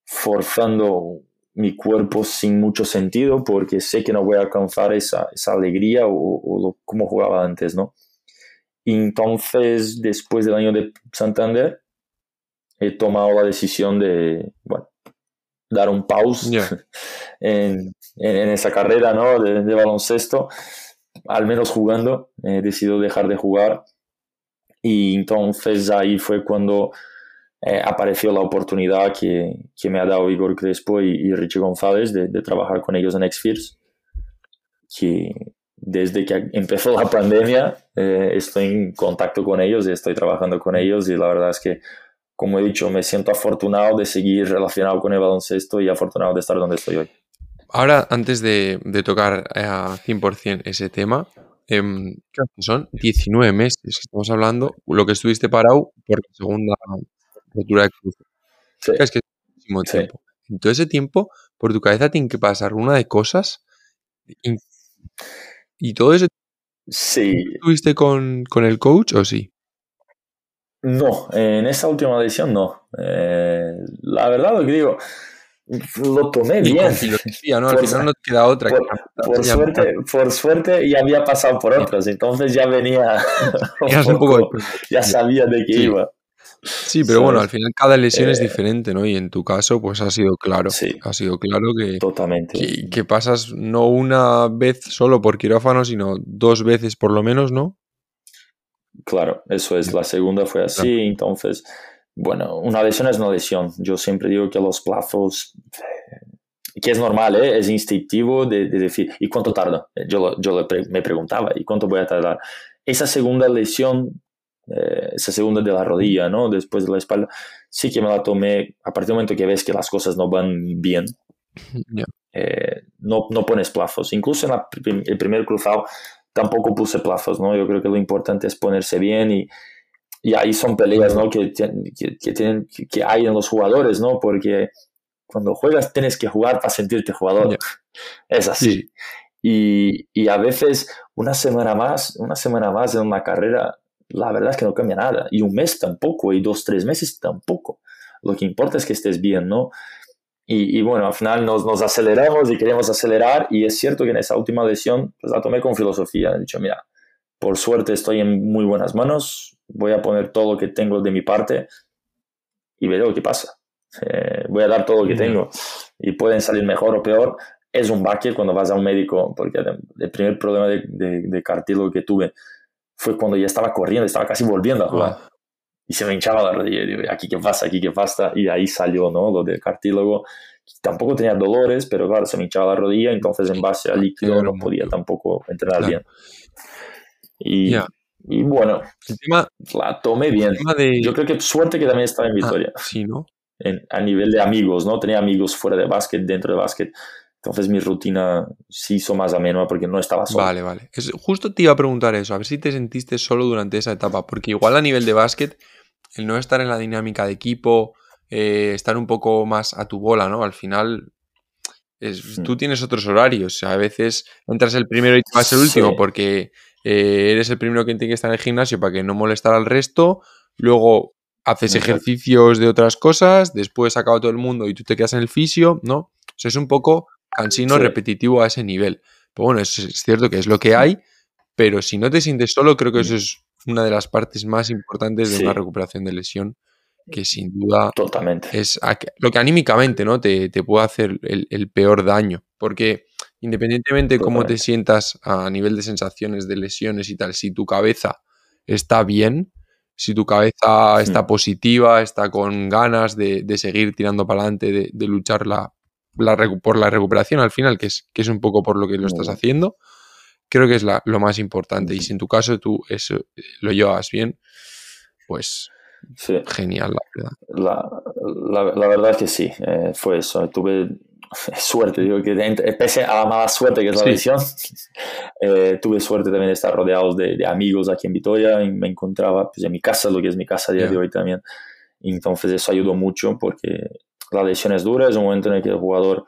forzando mi cuerpo sin mucho sentido porque sé que no voy a alcanzar esa, esa alegría o, como jugaba antes, ¿no? entonces, después del año de Santander, he tomado la decisión de, bueno, dar un pause (laughs) en, en, esa carrera ¿no? de, de, baloncesto, al menos jugando, he decidido dejar de jugar y entonces ahí fue cuando eh, apareció la oportunidad que, que, me ha dado Igor Crespo y, y Richie González de, de, trabajar con ellos en Xfears, que desde que empezó la pandemia eh, estoy en contacto con ellos y estoy trabajando con ellos y la verdad es que, como he dicho, me siento afortunado de seguir relacionado con el baloncesto y afortunado de estar donde estoy hoy. Ahora, antes de, de tocar a 100% ese tema, eh, son 19 meses que estamos hablando, lo que estuviste parado por la segunda rotura de cruz. Sí. Es que es muchísimo Sí. tiempo. En todo ese tiempo, por tu cabeza tiene que pasar una de cosas. Y, y todo eso Sí, estuviste con, con el coach o sí? no, en esa última edición no. Eh, la verdad lo que digo, lo tomé Y bien. filosofía, ¿no? Al Por- final no te queda otra. por- que suerte, por suerte ya había pasado por otros, entonces ya venía (laughs) un poco ya sabía de qué Sí. iba. Sí, pero bueno, al final cada lesión es Eh, diferente, ¿no? Y en tu caso, pues ha sido claro. Sí. Ha sido claro que, Totalmente. que, que pasas no una vez solo por quirófano, sino dos veces por lo menos, ¿no? Claro, eso es. La segunda fue así, entonces, bueno, una lesión es una lesión. Yo siempre digo que los plazos, eh, que es normal, ¿eh? es instintivo de, de decir, ¿y cuánto tarda? Eh, Yo, yo me preguntaba, ¿y cuánto voy a tardar? Esa segunda lesión, eh, esa segunda de la rodilla, ¿no? Después de la espalda, sí que me la tomé a partir del momento que ves que las cosas no van bien. (laughs) Eh, no, no pones plazos. Incluso en la el primer cruzado tampoco puse plazos, ¿no? Yo creo que lo importante es ponerse bien y, y ahí son peleas, ¿no? Que, que, que tienen, que- hay en los jugadores, ¿no? Porque cuando juegas tienes que jugar para sentirte jugador. (laughs) Es así. Sí. Y, y a veces una semana más, una semana más en una carrera, la verdad es que no cambia nada. Y un mes tampoco, y dos, tres meses tampoco. Lo que importa es que estés bien, ¿no? Y, y bueno, al final nos, nos aceleramos y queremos acelerar. Y es cierto que en esa última lesión pues, la tomé con filosofía. He dicho, mira, por suerte estoy en muy buenas manos. Voy a poner todo lo que tengo de mi parte y veré lo que pasa. Eh, voy a dar todo lo que tengo. Y pueden salir mejor o peor. Es un baque cuando vas a un médico, porque el primer problema de, de, de cartílago que tuve fue cuando ya estaba corriendo, estaba casi volviendo a jugar Ah, y se me hinchaba la rodilla. Y digo, aquí qué pasa, aquí qué pasa. Y ahí salió, ¿no? Lo del cartílago. Tampoco tenía dolores, pero claro, se me hinchaba la rodilla, entonces en base al líquido Claro, no podía tampoco entrenar Claro. bien. Y, Ya. Y bueno, el tema, la tomé bien. el tema de. Yo creo que suerte que también estaba en Ah, Vitoria, sí, ¿no? en- a nivel de amigos, ¿no? Tenía amigos fuera de básquet, dentro de básquet. Entonces mi rutina se hizo más amena porque no estaba solo. Vale, vale. Es- justo te iba a preguntar eso, a ver si te sentiste solo durante esa etapa, porque igual a nivel de básquet, el no estar en la dinámica de equipo, eh, estar un poco más a tu bola, ¿no? Al final, es- Mm. tú tienes otros horarios, a veces entras el primero y te vas el último Sí. porque eh, eres el primero que tiene que estar en el gimnasio para que no molestar al resto, luego haces Exacto. ejercicios de otras cosas, después acaba todo el mundo y tú te quedas en el fisio, ¿no? O sea, es un poco cansino, Sí. repetitivo a ese nivel. Pero bueno, es, es cierto que es lo que hay, pero si no te sientes solo, creo que eso es una de las partes más importantes de Sí. una recuperación de lesión, que sin duda Totalmente. es lo que anímicamente ¿no? te, te puede hacer el, el peor daño. Porque independientemente de cómo te sientas a nivel de sensaciones, de lesiones y tal, si tu cabeza está bien, si tu cabeza está positiva, está con ganas de, de seguir tirando para adelante, de, de luchar la, la por la recuperación al final, que es, que es un poco por lo que lo estás haciendo, creo que es la- lo más importante. Y si en tu caso tú eso eh, lo llevas bien, pues Sí. genial, la verdad. La, la, la verdad es que sí, eh, fue eso. Tuve (laughs) suerte, digo que pese a la mala suerte que es la Sí. lesión, (laughs) eh, tuve suerte también de estar rodeados de, de amigos aquí en Vitoria y me encontraba pues, en mi casa, lo que es mi casa a día Ya. de hoy también. Entonces eso ayudó mucho porque la lesión es dura, es un momento en el que el jugador,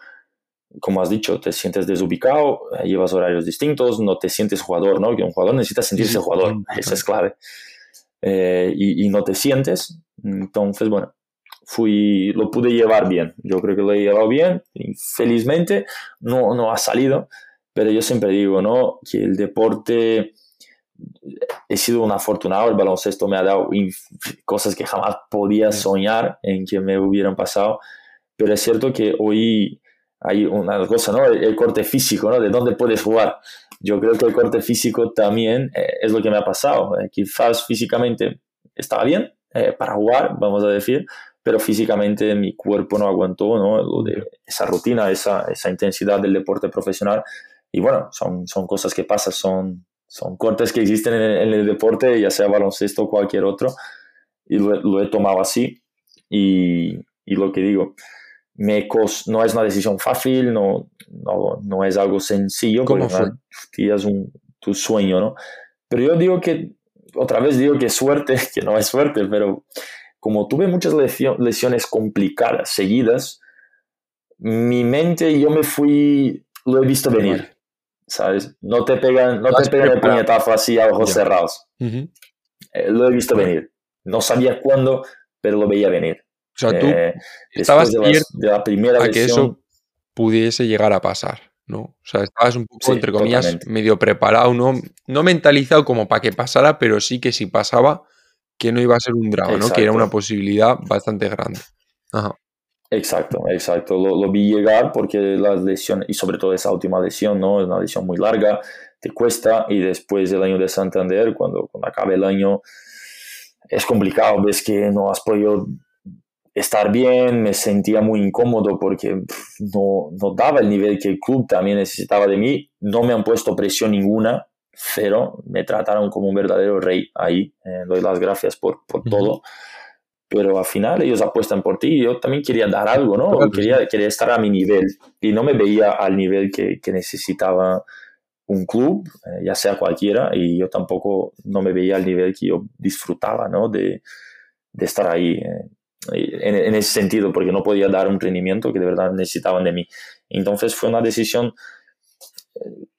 como has dicho, te sientes desubicado, eh, llevas horarios distintos, no te sientes jugador, ¿no? Que un jugador necesita sentirse sí, jugador, (laughs) eso es clave. Eh, y, y no te sientes, entonces, bueno, fui, lo pude llevar bien. Yo creo que lo he llevado bien y felizmente no, no ha salido, pero yo siempre digo, ¿no? Que el deporte, he sido un afortunado, el baloncesto me ha dado cosas que jamás podía soñar en que me hubieran pasado, pero es cierto que hoy hay una cosa, ¿no? El, corte físico, ¿no? De dónde puedes jugar. Yo creo que el corte físico también eh, es lo que me ha pasado. Eh, quizás físicamente estaba bien eh, para jugar, vamos a decir, pero físicamente mi cuerpo no aguantó, ¿no? Lo de esa rutina, esa, esa intensidad del deporte profesional. Y bueno, son, son cosas que pasan, son, son cortes que existen en el, en el deporte, ya sea baloncesto o cualquier otro. Y lo, lo he tomado así. Y, y lo que digo, me no es una decisión fácil, no, no, no es algo sencillo, ¿Cómo fue? es un, tu sueño, ¿no? Pero yo digo que, otra vez digo que suerte, (laughs) que no es suerte, pero como tuve muchas lesiones complicadas, seguidas, mi mente, yo me fui, lo he visto venir, ¿sabes? No te pegan, no te pegan el puñetazo así a ojos cerrados. Eh, lo he visto venir. No sabía cuándo, pero lo veía venir. O sea, tú eh, estabas de, la primera a que eso pudiese llegar a pasar, ¿no? O sea, estabas un poco, entre comillas, medio preparado, ¿no? No mentalizado como para que pasara, pero sí que si pasaba, que no iba a ser un drama, ¿no? Que era una posibilidad bastante grande. Ajá. Exacto, exacto. Lo, vi llegar porque la lesión, y sobre todo esa última lesión, ¿no? Es una lesión muy larga, te cuesta, y después del año de Santander, cuando, cuando acabe el año, es complicado, ves que no has podido estar bien, me sentía muy incómodo porque no, no daba el nivel que el club también necesitaba de mí, no me han puesto presión ninguna, cero, me trataron como un verdadero rey ahí, eh, doy las gracias por, por todo, pero al final ellos apuestan por ti y yo también quería dar algo, ¿no? Quería, quería estar a mi nivel y no me veía al nivel que, que necesitaba un club, eh, ya sea cualquiera, y yo tampoco no me veía al nivel que yo disfrutaba, ¿no? De, de estar ahí. Eh, en, ese sentido, porque no podía dar un rendimiento que de verdad necesitaban de mí. Entonces fue una decisión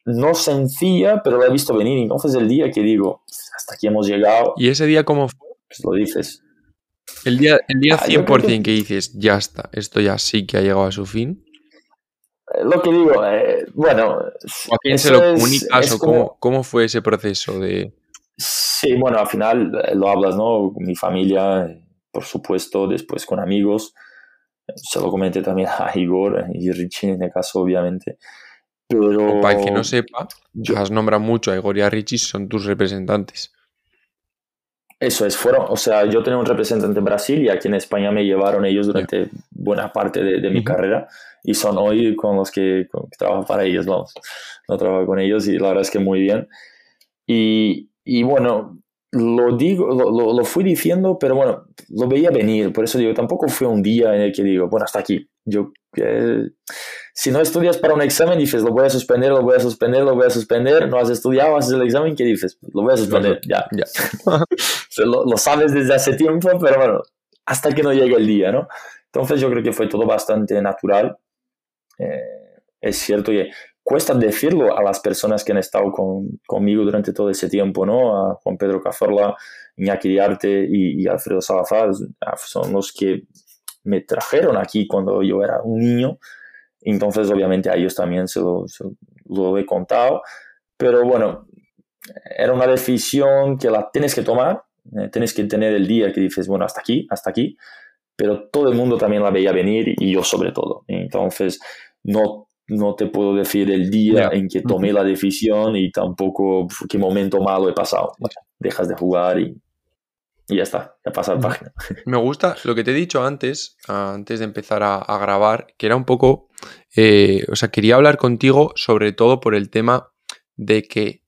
no sencilla, pero la he visto venir. Entonces el día que digo, hasta aquí hemos llegado. ¿Y ese día cómo fue? Pues lo dices. El día, el día 100% ah, que... dices, ya está, esto ya sí que ha llegado a su fin. Eh, lo que digo, eh, bueno... ¿A quién se lo comunicas o cómo, cómo fue ese proceso de...? Sí, bueno, al final lo hablas, ¿no? Mi familia, por supuesto, después con amigos. Se lo comenté también a Igor y Richie en el caso, obviamente. Pero... Para el que no sepa, yo... has nombrado mucho a Igor y a Richie, son tus representantes. Eso es, fueron, o sea, yo tenía un representante en Brasil y aquí en España me llevaron ellos durante buena parte de, mi carrera y son hoy con los que, trabajo para ellos, vamos, no trabajo con ellos y la verdad es que muy bien. Y, y bueno, lo digo, lo, lo, fui diciendo, pero bueno, lo veía venir, por eso digo, tampoco fue un día en el que digo, bueno, hasta aquí. Yo, eh, si no estudias para un examen, dices, lo voy a suspender, lo voy a suspender, lo voy a suspender, no has estudiado, haces el examen, ¿qué dices? Lo voy a suspender, ya, ya. (laughs) lo, lo, sabes desde hace tiempo, pero bueno, hasta que no llegue el día, ¿no? Entonces yo creo que fue todo bastante natural. Eh, es cierto que cuesta decirlo a las personas que han estado conmigo durante todo ese tiempo, ¿no? A Juan Pedro Cazorla, Iñaki Diarte y, y, Alfredo Salazar, son los que me trajeron aquí cuando yo era un niño, entonces obviamente a ellos también se lo, lo he contado, pero bueno, era una decisión que la tienes que tomar, eh, tienes que tener el día que dices, bueno, hasta aquí, hasta aquí, pero todo el mundo también la veía venir y yo sobre todo, entonces no no te puedo decir el día en que tomé la decisión y tampoco qué momento malo he pasado. dejas de jugar y, ya está, ya pasa la página. (laughs) Me gusta lo que te he dicho antes, antes de empezar a, grabar, que era un poco, eh, o sea, quería hablar contigo sobre todo por el tema de que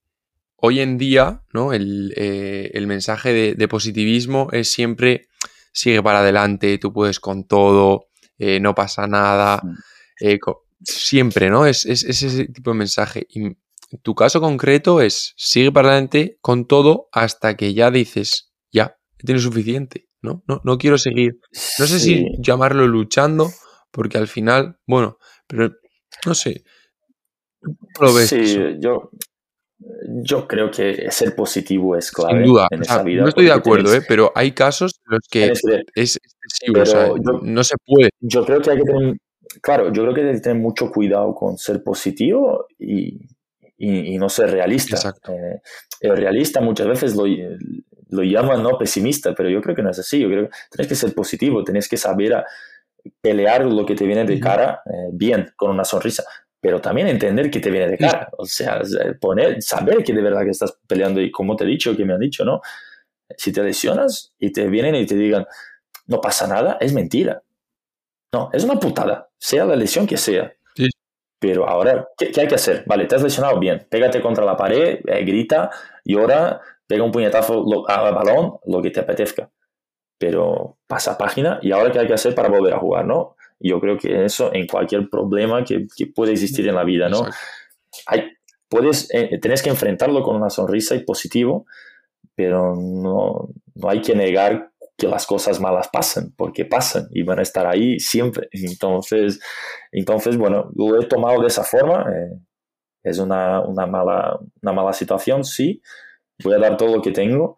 hoy en día, ¿no? El, eh, mensaje de, positivismo es siempre sigue para adelante, tú puedes con todo, eh, no pasa nada. Siempre, ¿no? Es, ese tipo de mensaje. Y tu caso concreto es, sigue para adelante con todo hasta que ya dices, tiene suficiente, ¿no? No, no quiero seguir. No sé si llamarlo luchando, porque al final, bueno, pero no sé. ¿Cómo lo ves? Sí, yo, yo creo que ser positivo es clave Sin duda. en esa vida. No estoy de acuerdo, ¿eh? pero hay casos en los que es excesivo, o sea, no se puede. Yo creo que hay que tener claro, yo creo que hay que tener mucho cuidado con ser positivo y, y, no ser realista. Eh, el realista muchas veces lo, lo llaman no pesimista, pero yo creo que no es así. Yo creo que tienes que ser positivo, tienes que saber pelear lo que te viene de cara eh, bien, con una sonrisa, pero también entender que te viene de cara, o sea, poner, saber que de verdad que estás peleando y como te he dicho, que me han dicho, ¿no? Si te lesionas y te vienen y te digan, no pasa nada, es mentira. No, es una putada, sea la lesión que sea. Pero ahora, ¿qué, hay que hacer? Vale, te has lesionado bien, pégate contra la pared, eh, grita, llora, pega un puñetazo al balón, lo que te apetezca. Pero pasa página y ahora qué hay que hacer para volver a jugar, ¿no? Yo creo que eso en cualquier problema que, que puede existir en la vida, ¿no? Hay, puedes, eh, tienes que enfrentarlo con una sonrisa y positivo, pero no, no hay que negar que las cosas malas pasan, porque pasan y van a estar ahí siempre. Entonces, entonces bueno, lo he tomado de esa forma. Eh, es una, una, mala, una mala situación, sí. Voy a dar todo lo que tengo,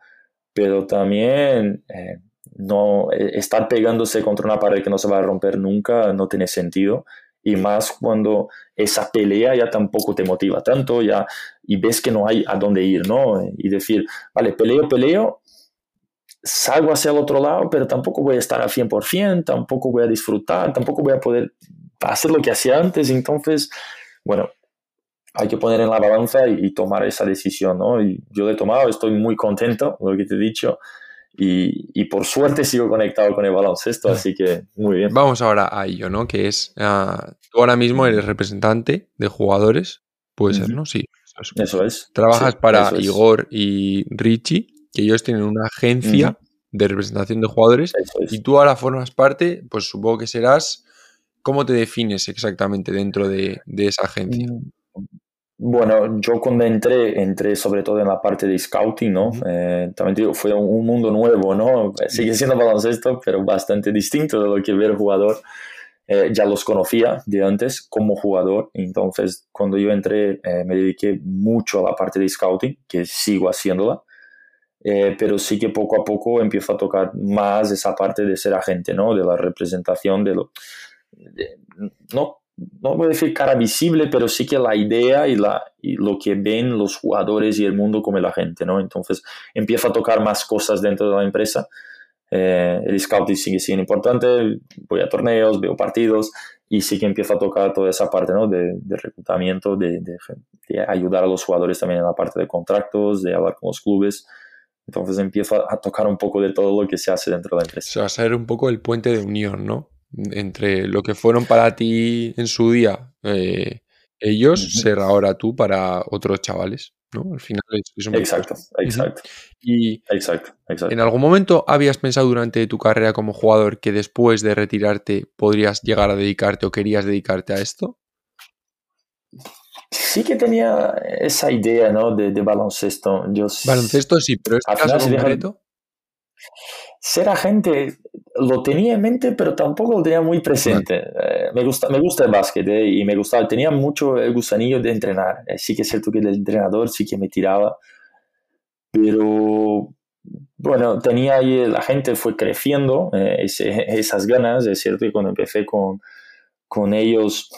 pero también eh, no eh, estar pegándose contra una pared que no se va a romper nunca no tiene sentido. Y más cuando esa pelea ya tampoco te motiva tanto ya, y ves que no hay a dónde ir, ¿no? Y decir, vale, peleo, peleo, salgo hacia el otro lado, pero tampoco voy a estar al 100%, tampoco voy a disfrutar, tampoco voy a poder hacer lo que hacía antes. Entonces, bueno, hay que poner en la balanza y, tomar esa decisión, ¿no? Y yo lo he tomado, estoy muy contento, lo que te he dicho. Y, y, por suerte sigo conectado con el baloncesto, así que muy bien. Vamos ahora a ello, ¿no? Que es, uh, tú ahora mismo eres representante de jugadores, puede ser, ¿no? Sí. Eso es. Trabajas para Igor y Richie que ellos tienen una agencia de representación de jugadores y tú ahora formas parte, pues supongo que serás, ¿cómo te defines exactamente dentro de, esa agencia? Bueno, yo cuando entré, entré sobre todo en la parte de scouting, ¿no? Eh, también digo, fue un, mundo nuevo, ¿no? Sigue siendo baloncesto, pero bastante distinto de lo que ver jugador. Eh, ya los conocía de antes como jugador, entonces cuando yo entré eh, me dediqué mucho a la parte de scouting, que sigo haciéndola. Pero sí que poco a poco empiezo a tocar más esa parte de ser agente, ¿no? De la representación de lo... no, no voy a decir cara visible, pero sí que la idea y, la, y lo que ven los jugadores y el mundo como la gente, ¿no? Entonces empiezo a tocar más cosas dentro de la empresa. Eh, el scouting sigue siendo importante, voy a torneos, veo partidos y sí que empiezo a tocar toda esa parte ¿no? de, de reclutamiento, de, de, ayudar a los jugadores también en la parte de contratos, de hablar con los clubes. Entonces empiezo a tocar un poco de todo lo que se hace dentro de la empresa. Se va a ser un poco el puente de unión, ¿no? Entre lo que fueron para ti en su día eh, ellos, ser ahora tú para otros chavales, ¿no? Al final es, un Exacto, exacto. Y exacto, exacto. ¿En algún momento habías pensado durante tu carrera como jugador que después de retirarte podrías llegar a dedicarte o querías dedicarte a esto? sí que tenía esa idea, ¿no? De, de baloncesto. Yo, baloncesto sí, pero este caso concreto... Ser agente lo tenía en mente, pero tampoco lo tenía muy presente. Eh, me, gusta, me gusta el básquet eh, y me gustaba, tenía mucho el gusanillo de entrenar. Eh, sí que es cierto que el entrenador sí que me tiraba, pero bueno, tenía ahí, la gente fue creciendo, esas ganas, es cierto que cuando empecé con, con ellos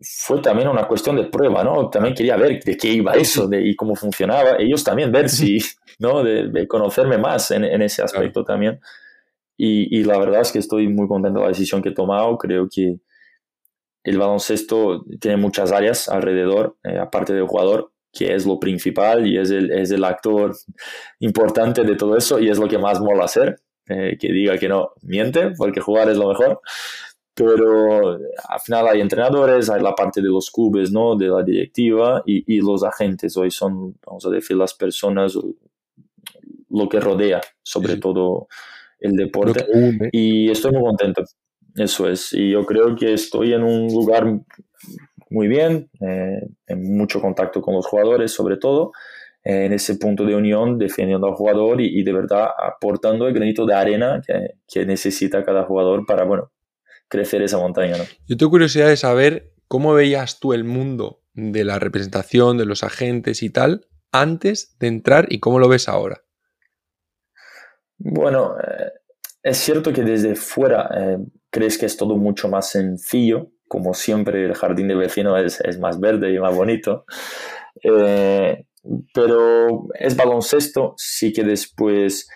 fue también una cuestión de prueba, ¿no? También quería ver de qué iba eso de, y cómo funcionaba. Ellos también ver si, ¿no? De, conocerme más en, en ese aspecto también. Y, y, la verdad es que estoy muy contento de la decisión que he tomado. Creo que el baloncesto tiene muchas áreas alrededor, eh, aparte del jugador, que es lo principal y es el, es el actor importante de todo eso y es lo que más mola hacer. Eh, que diga que no miente, porque jugar es lo mejor pero al final hay entrenadores, hay la parte de los clubes, ¿no? De la directiva y, y, los agentes hoy son, vamos a decir, las personas, lo que rodea, sobre todo el deporte. Y estoy muy contento. Eso es. Y yo creo que estoy en un lugar muy bien, eh, en mucho contacto con los jugadores, sobre todo, eh, en ese punto de unión, defendiendo al jugador y, y de verdad aportando el granito de arena que, que necesita cada jugador para, bueno, crecer esa montaña. ¿no? Yo tengo curiosidad de saber cómo veías tú el mundo de la representación, de los agentes y tal, antes de entrar y cómo lo ves ahora. Bueno, eh, es cierto que desde fuera eh, crees que es todo mucho más sencillo, como siempre el jardín de vecino es, más verde y más bonito, eh, pero es baloncesto, sí que después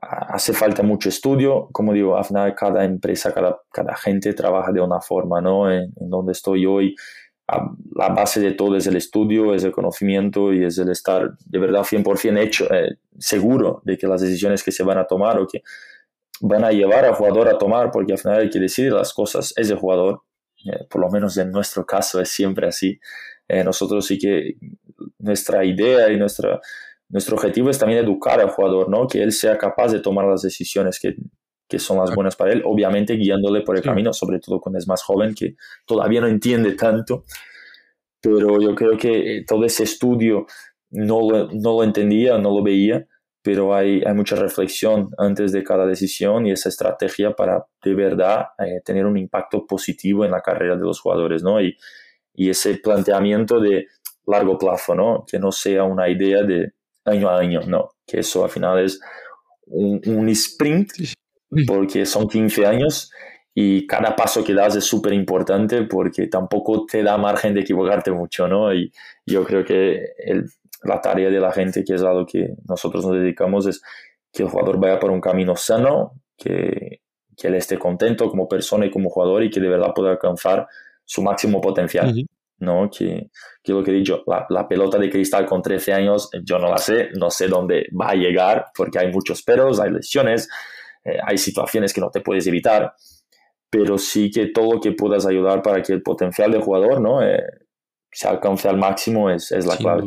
hace falta mucho estudio, como digo, al final cada empresa, cada gente trabaja de una forma, ¿no? En, donde estoy hoy, la base de todo es el estudio, es el conocimiento y es el estar de verdad 100% hecho, eh, seguro de que las decisiones que se van a tomar o que van a llevar al jugador a tomar, porque al final hay que decidir las cosas, es el jugador, eh, por lo menos en nuestro caso es siempre así. Eh, nosotros sí que nuestra idea y nuestra nuestro objetivo es también educar al jugador, ¿no? Que él sea capaz de tomar las decisiones que, que son las buenas para él, obviamente guiándole por el camino, sobre todo cuando es más joven, que todavía no entiende tanto. Pero yo creo que eh, todo ese estudio no lo, no lo entendía, no lo veía, pero hay, hay, mucha reflexión antes de cada decisión y esa estrategia para de verdad eh, tener un impacto positivo en la carrera de los jugadores, ¿no? Y, y ese planteamiento de largo plazo, ¿no? Que no sea una idea de año a año, no, que eso al final es un, sprint porque son 15 años y cada paso que das es súper importante porque tampoco te da margen de equivocarte mucho, ¿no? Y yo creo que la tarea de la gente, que es a lo que nosotros nos dedicamos, es que el jugador vaya por un camino sano, que, que él esté contento como persona y como jugador y que de verdad pueda alcanzar su máximo potencial. ¿no? Que, que, lo que he dicho, la, pelota de cristal con 13 años, yo no la sé, no sé dónde va a llegar, porque hay muchos peros, hay lesiones, eh, hay situaciones que no te puedes evitar, pero sí que todo lo que puedas ayudar para que el potencial del jugador, ¿no? Eh, se alcance al máximo es, es la clave.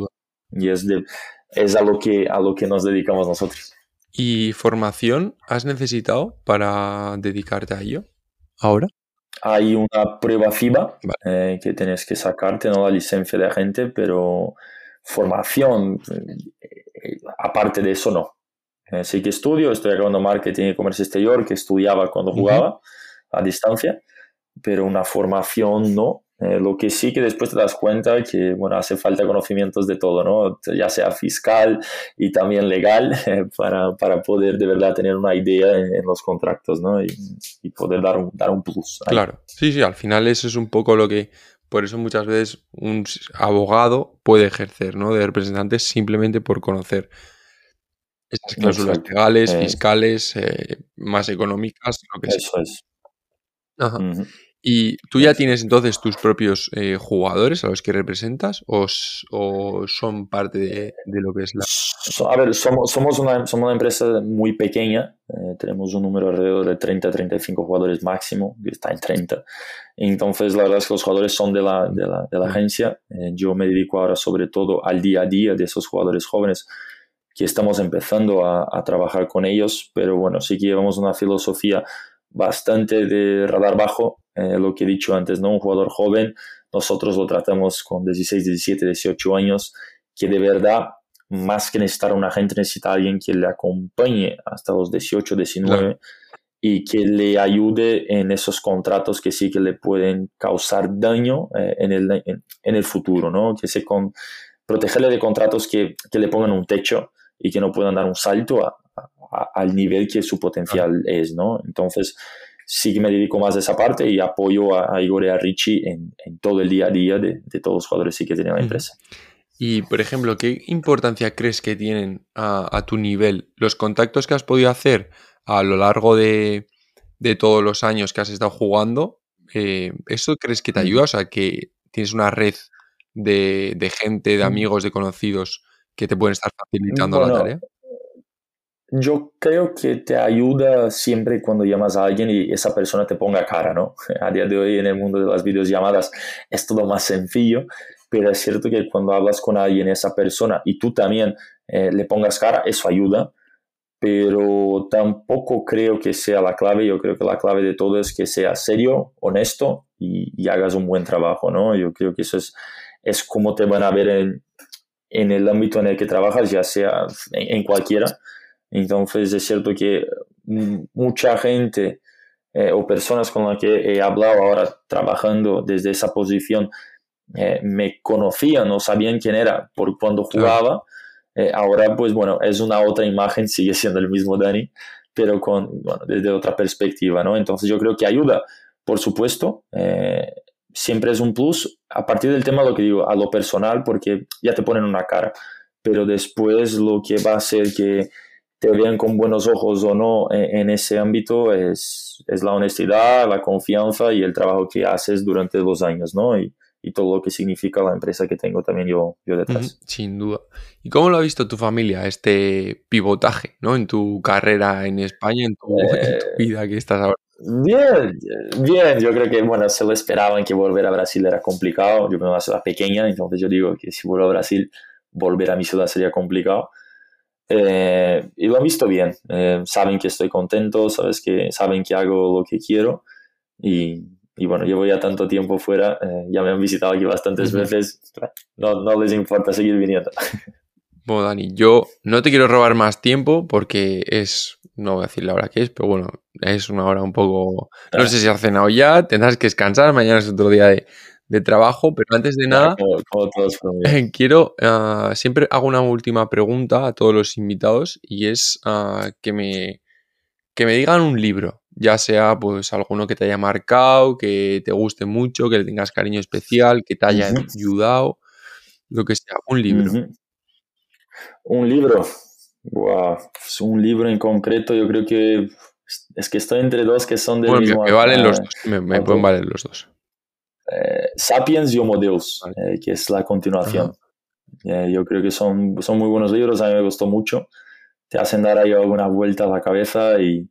Y es, de, es a, lo que, a lo que nos dedicamos nosotros. ¿Y formación has necesitado para dedicarte a ello ahora? hay una prueba FIBA eh, que tienes que sacarte, no la licencia de agente, pero formación, eh, aparte de eso, no. Eh, sí que estudio, estoy acabando marketing y comercio exterior, que estudiaba cuando jugaba a distancia, pero una formación no. Eh, lo que sí que después te das cuenta que, bueno, hace falta conocimientos de todo, ¿no? Ya sea fiscal y también legal para, para poder de verdad tener una idea en, los contratos, ¿no? Y, y, poder dar un, dar un plus. Claro, sí, sí, al final eso es un poco lo que, por eso muchas veces un abogado puede ejercer, ¿no? De representantes simplemente por conocer esas cláusulas legales, eh. fiscales, eh, más económicas, lo que Eso es. Ajá. ¿Y tú ya tienes entonces tus propios eh, jugadores a los que representas o, son parte de, lo que es la... A ver, somos, somos, una, somos una empresa muy pequeña, eh, tenemos un número alrededor de 30 35 jugadores máximo, que está en 30. Entonces, la verdad es que los jugadores son de la, de la, de la agencia. Eh, yo me dedico ahora sobre todo al día a día de esos jugadores jóvenes que estamos empezando a, a trabajar con ellos, pero bueno, sí que llevamos una filosofía bastante de radar bajo, eh, lo que he dicho antes, ¿no? Un jugador joven, nosotros lo tratamos con 16, 17, 18 años, que de verdad, más que necesitar un agente, necesita alguien que le acompañe hasta los 18, 19 y que le ayude en esos contratos que sí que le pueden causar daño eh, en, el, en, el futuro, ¿no? Que se con, protegerle de contratos que, que, le pongan un techo y que no puedan dar un salto a, al nivel que su potencial es, ¿no? Entonces, sí que me dedico más a esa parte y apoyo a, Igor y a Richie en, todo el día a día de, todos los jugadores que tiene la empresa. Y, por ejemplo, ¿qué importancia crees que tienen a, tu nivel los contactos que has podido hacer a lo largo de, todos los años que has estado jugando? Eh, ¿Eso crees que te ayuda? O sea, que tienes una red de, gente, de amigos, de conocidos que te pueden estar facilitando la tarea. Yo creo que te ayuda siempre cuando llamas a alguien y esa persona te ponga cara, ¿no? (laughs) A día de hoy en el mundo de las videollamadas es todo más sencillo, pero es cierto que cuando hablas con alguien, esa persona, y tú también eh, le pongas cara, eso ayuda, pero tampoco creo que sea la clave. Yo creo que la clave de todo es que seas serio, honesto y, hagas un buen trabajo, ¿no? Yo creo que eso es, es como te van a ver en, en el ámbito en el que trabajas, ya sea en cualquiera entonces es cierto que mucha gente eh, o personas con las que he hablado ahora trabajando desde esa posición eh, me conocían o sabían quién era por cuando jugaba. Eh, ahora pues bueno, es una otra imagen, (laughs) sigue siendo el mismo Dani, pero con, bueno, desde otra perspectiva, ¿no? Entonces yo creo que ayuda, por supuesto, siempre es un plus a partir del tema, lo que digo, a lo personal, porque ya te ponen una cara, pero después lo que va a hacer que te vean con buenos ojos o no en, ese ámbito es, es, la honestidad, la confianza y el trabajo que haces durante dos años, ¿no? Y, y todo lo que significa la empresa que tengo también yo, yo detrás. Sin duda. ¿Y cómo lo ha visto tu familia, este pivotaje, ¿no? En tu carrera en España, en tu, en tu vida que estás ahora. Bien, bien, yo creo que, bueno, se lo esperaban que volver a Brasil era complicado. Yo vengo de una ciudad pequeña, entonces yo digo que si vuelvo a Brasil, volver a mi ciudad sería complicado. Eh, y lo han visto bien. Eh, saben que estoy contento, sabes que, saben que hago lo que quiero. Y, y bueno, llevo ya tanto tiempo fuera, eh, ya me han visitado aquí bastantes veces. No, no les importa seguir viniendo. Bueno, Dani, yo no te quiero robar más tiempo porque es, no voy a decir la hora que es, pero bueno, es una hora un poco, no sé si has cenado ya, tendrás que descansar, mañana es otro día de, de trabajo, pero antes de nada, (laughs) quiero, uh, siempre hago una última pregunta a todos los invitados y es uh, que, me, que me digan un libro, ya sea pues alguno que te haya marcado, que te guste mucho, que le tengas cariño especial, que te haya ayudado, lo que sea, un libro. Un libro, wow. Un libro en concreto, yo creo que es que estoy entre dos que son del bueno, mismo. Me, valen los dos, me, pueden valer los dos. Eh, Sapiens y Homo Deus, eh, que es la continuación. Eh, yo creo que son, son muy buenos libros, a mí me gustó mucho. Te hacen dar ahí alguna vuelta a la cabeza y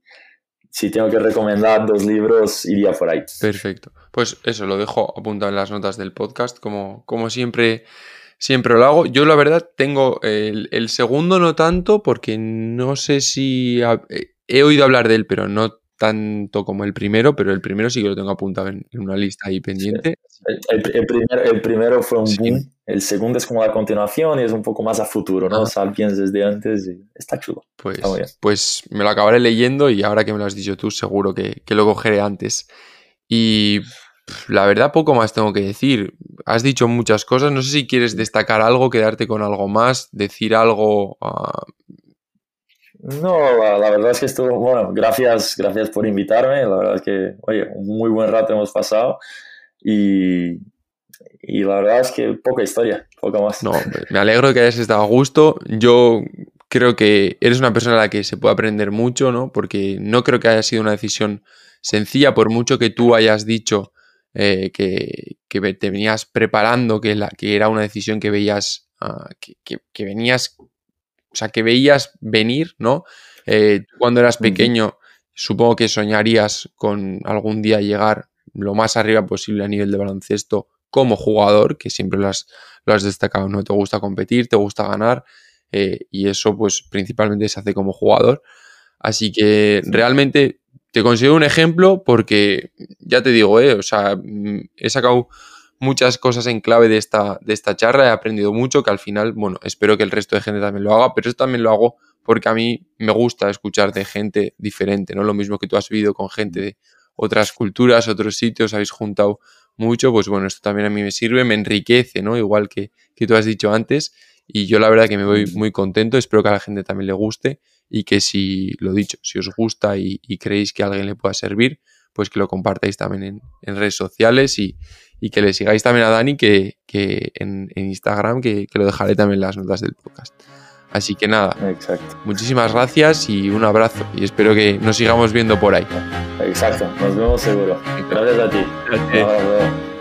si tengo que recomendar dos libros, iría por ahí. Perfecto. Pues eso, lo dejo apuntado en las notas del podcast, como, como siempre siempre lo hago. Yo la verdad tengo el, el, segundo no tanto porque no sé si he oído hablar de él, pero no tanto como el primero, pero el primero sí que lo tengo apuntado en, una lista ahí pendiente. El, el, el, primero fue un boom, el segundo es como la continuación y es un poco más a futuro, ¿no? Ah. desde antes y está chulo. Pues, pues me lo acabaré leyendo y ahora que me lo has dicho tú, seguro que, que lo cogeré antes. Y la verdad, poco más tengo que decir. Has dicho muchas cosas. No sé si quieres destacar algo, quedarte con algo más, decir algo. Uh, no, la, verdad es que estuvo, bueno, gracias, gracias por invitarme, la verdad es que, oye, un muy buen rato hemos pasado y, y la verdad es que poca historia, poco más. No, me alegro de que hayas estado a gusto, yo creo que eres una persona a la que se puede aprender mucho, ¿no? Porque no creo que haya sido una decisión sencilla, por mucho que tú hayas dicho eh, que, que, te venías preparando, que, la, que era una decisión que veías, uh, que, venías o sea, que veías venir, ¿no? Eh, cuando eras pequeño, supongo que soñarías con algún día llegar lo más arriba posible a nivel de baloncesto como jugador, que siempre lo has, lo has destacado, ¿no? Te gusta competir, te gusta ganar, eh, y eso, pues, principalmente se hace como jugador. Así que realmente te considero un ejemplo porque, ya te digo, eh, o sea, mm, he sacado muchas cosas en clave de esta, de esta charla, he aprendido mucho, que al final, bueno, espero que el resto de gente también lo haga, pero eso también lo hago porque a mí me gusta escuchar de gente diferente, ¿no? Lo mismo que tú has vivido con gente de otras culturas, otros sitios, habéis juntado mucho, pues bueno, esto también a mí me sirve, me enriquece, ¿no? Igual que, que tú has dicho antes, y yo la verdad que me voy muy contento, espero que a la gente también le guste y que si, lo dicho, si os gusta y, creéis que a alguien le pueda servir, pues que lo compartáis también en, en redes sociales y, y que le sigáis también a Dani que, que en, en, Instagram, que, que, lo dejaré también en las notas del podcast. Así que nada, Exacto. muchísimas gracias y un abrazo y espero que nos sigamos viendo por ahí. Exacto, nos vemos seguro. Gracias a ti. Gracias.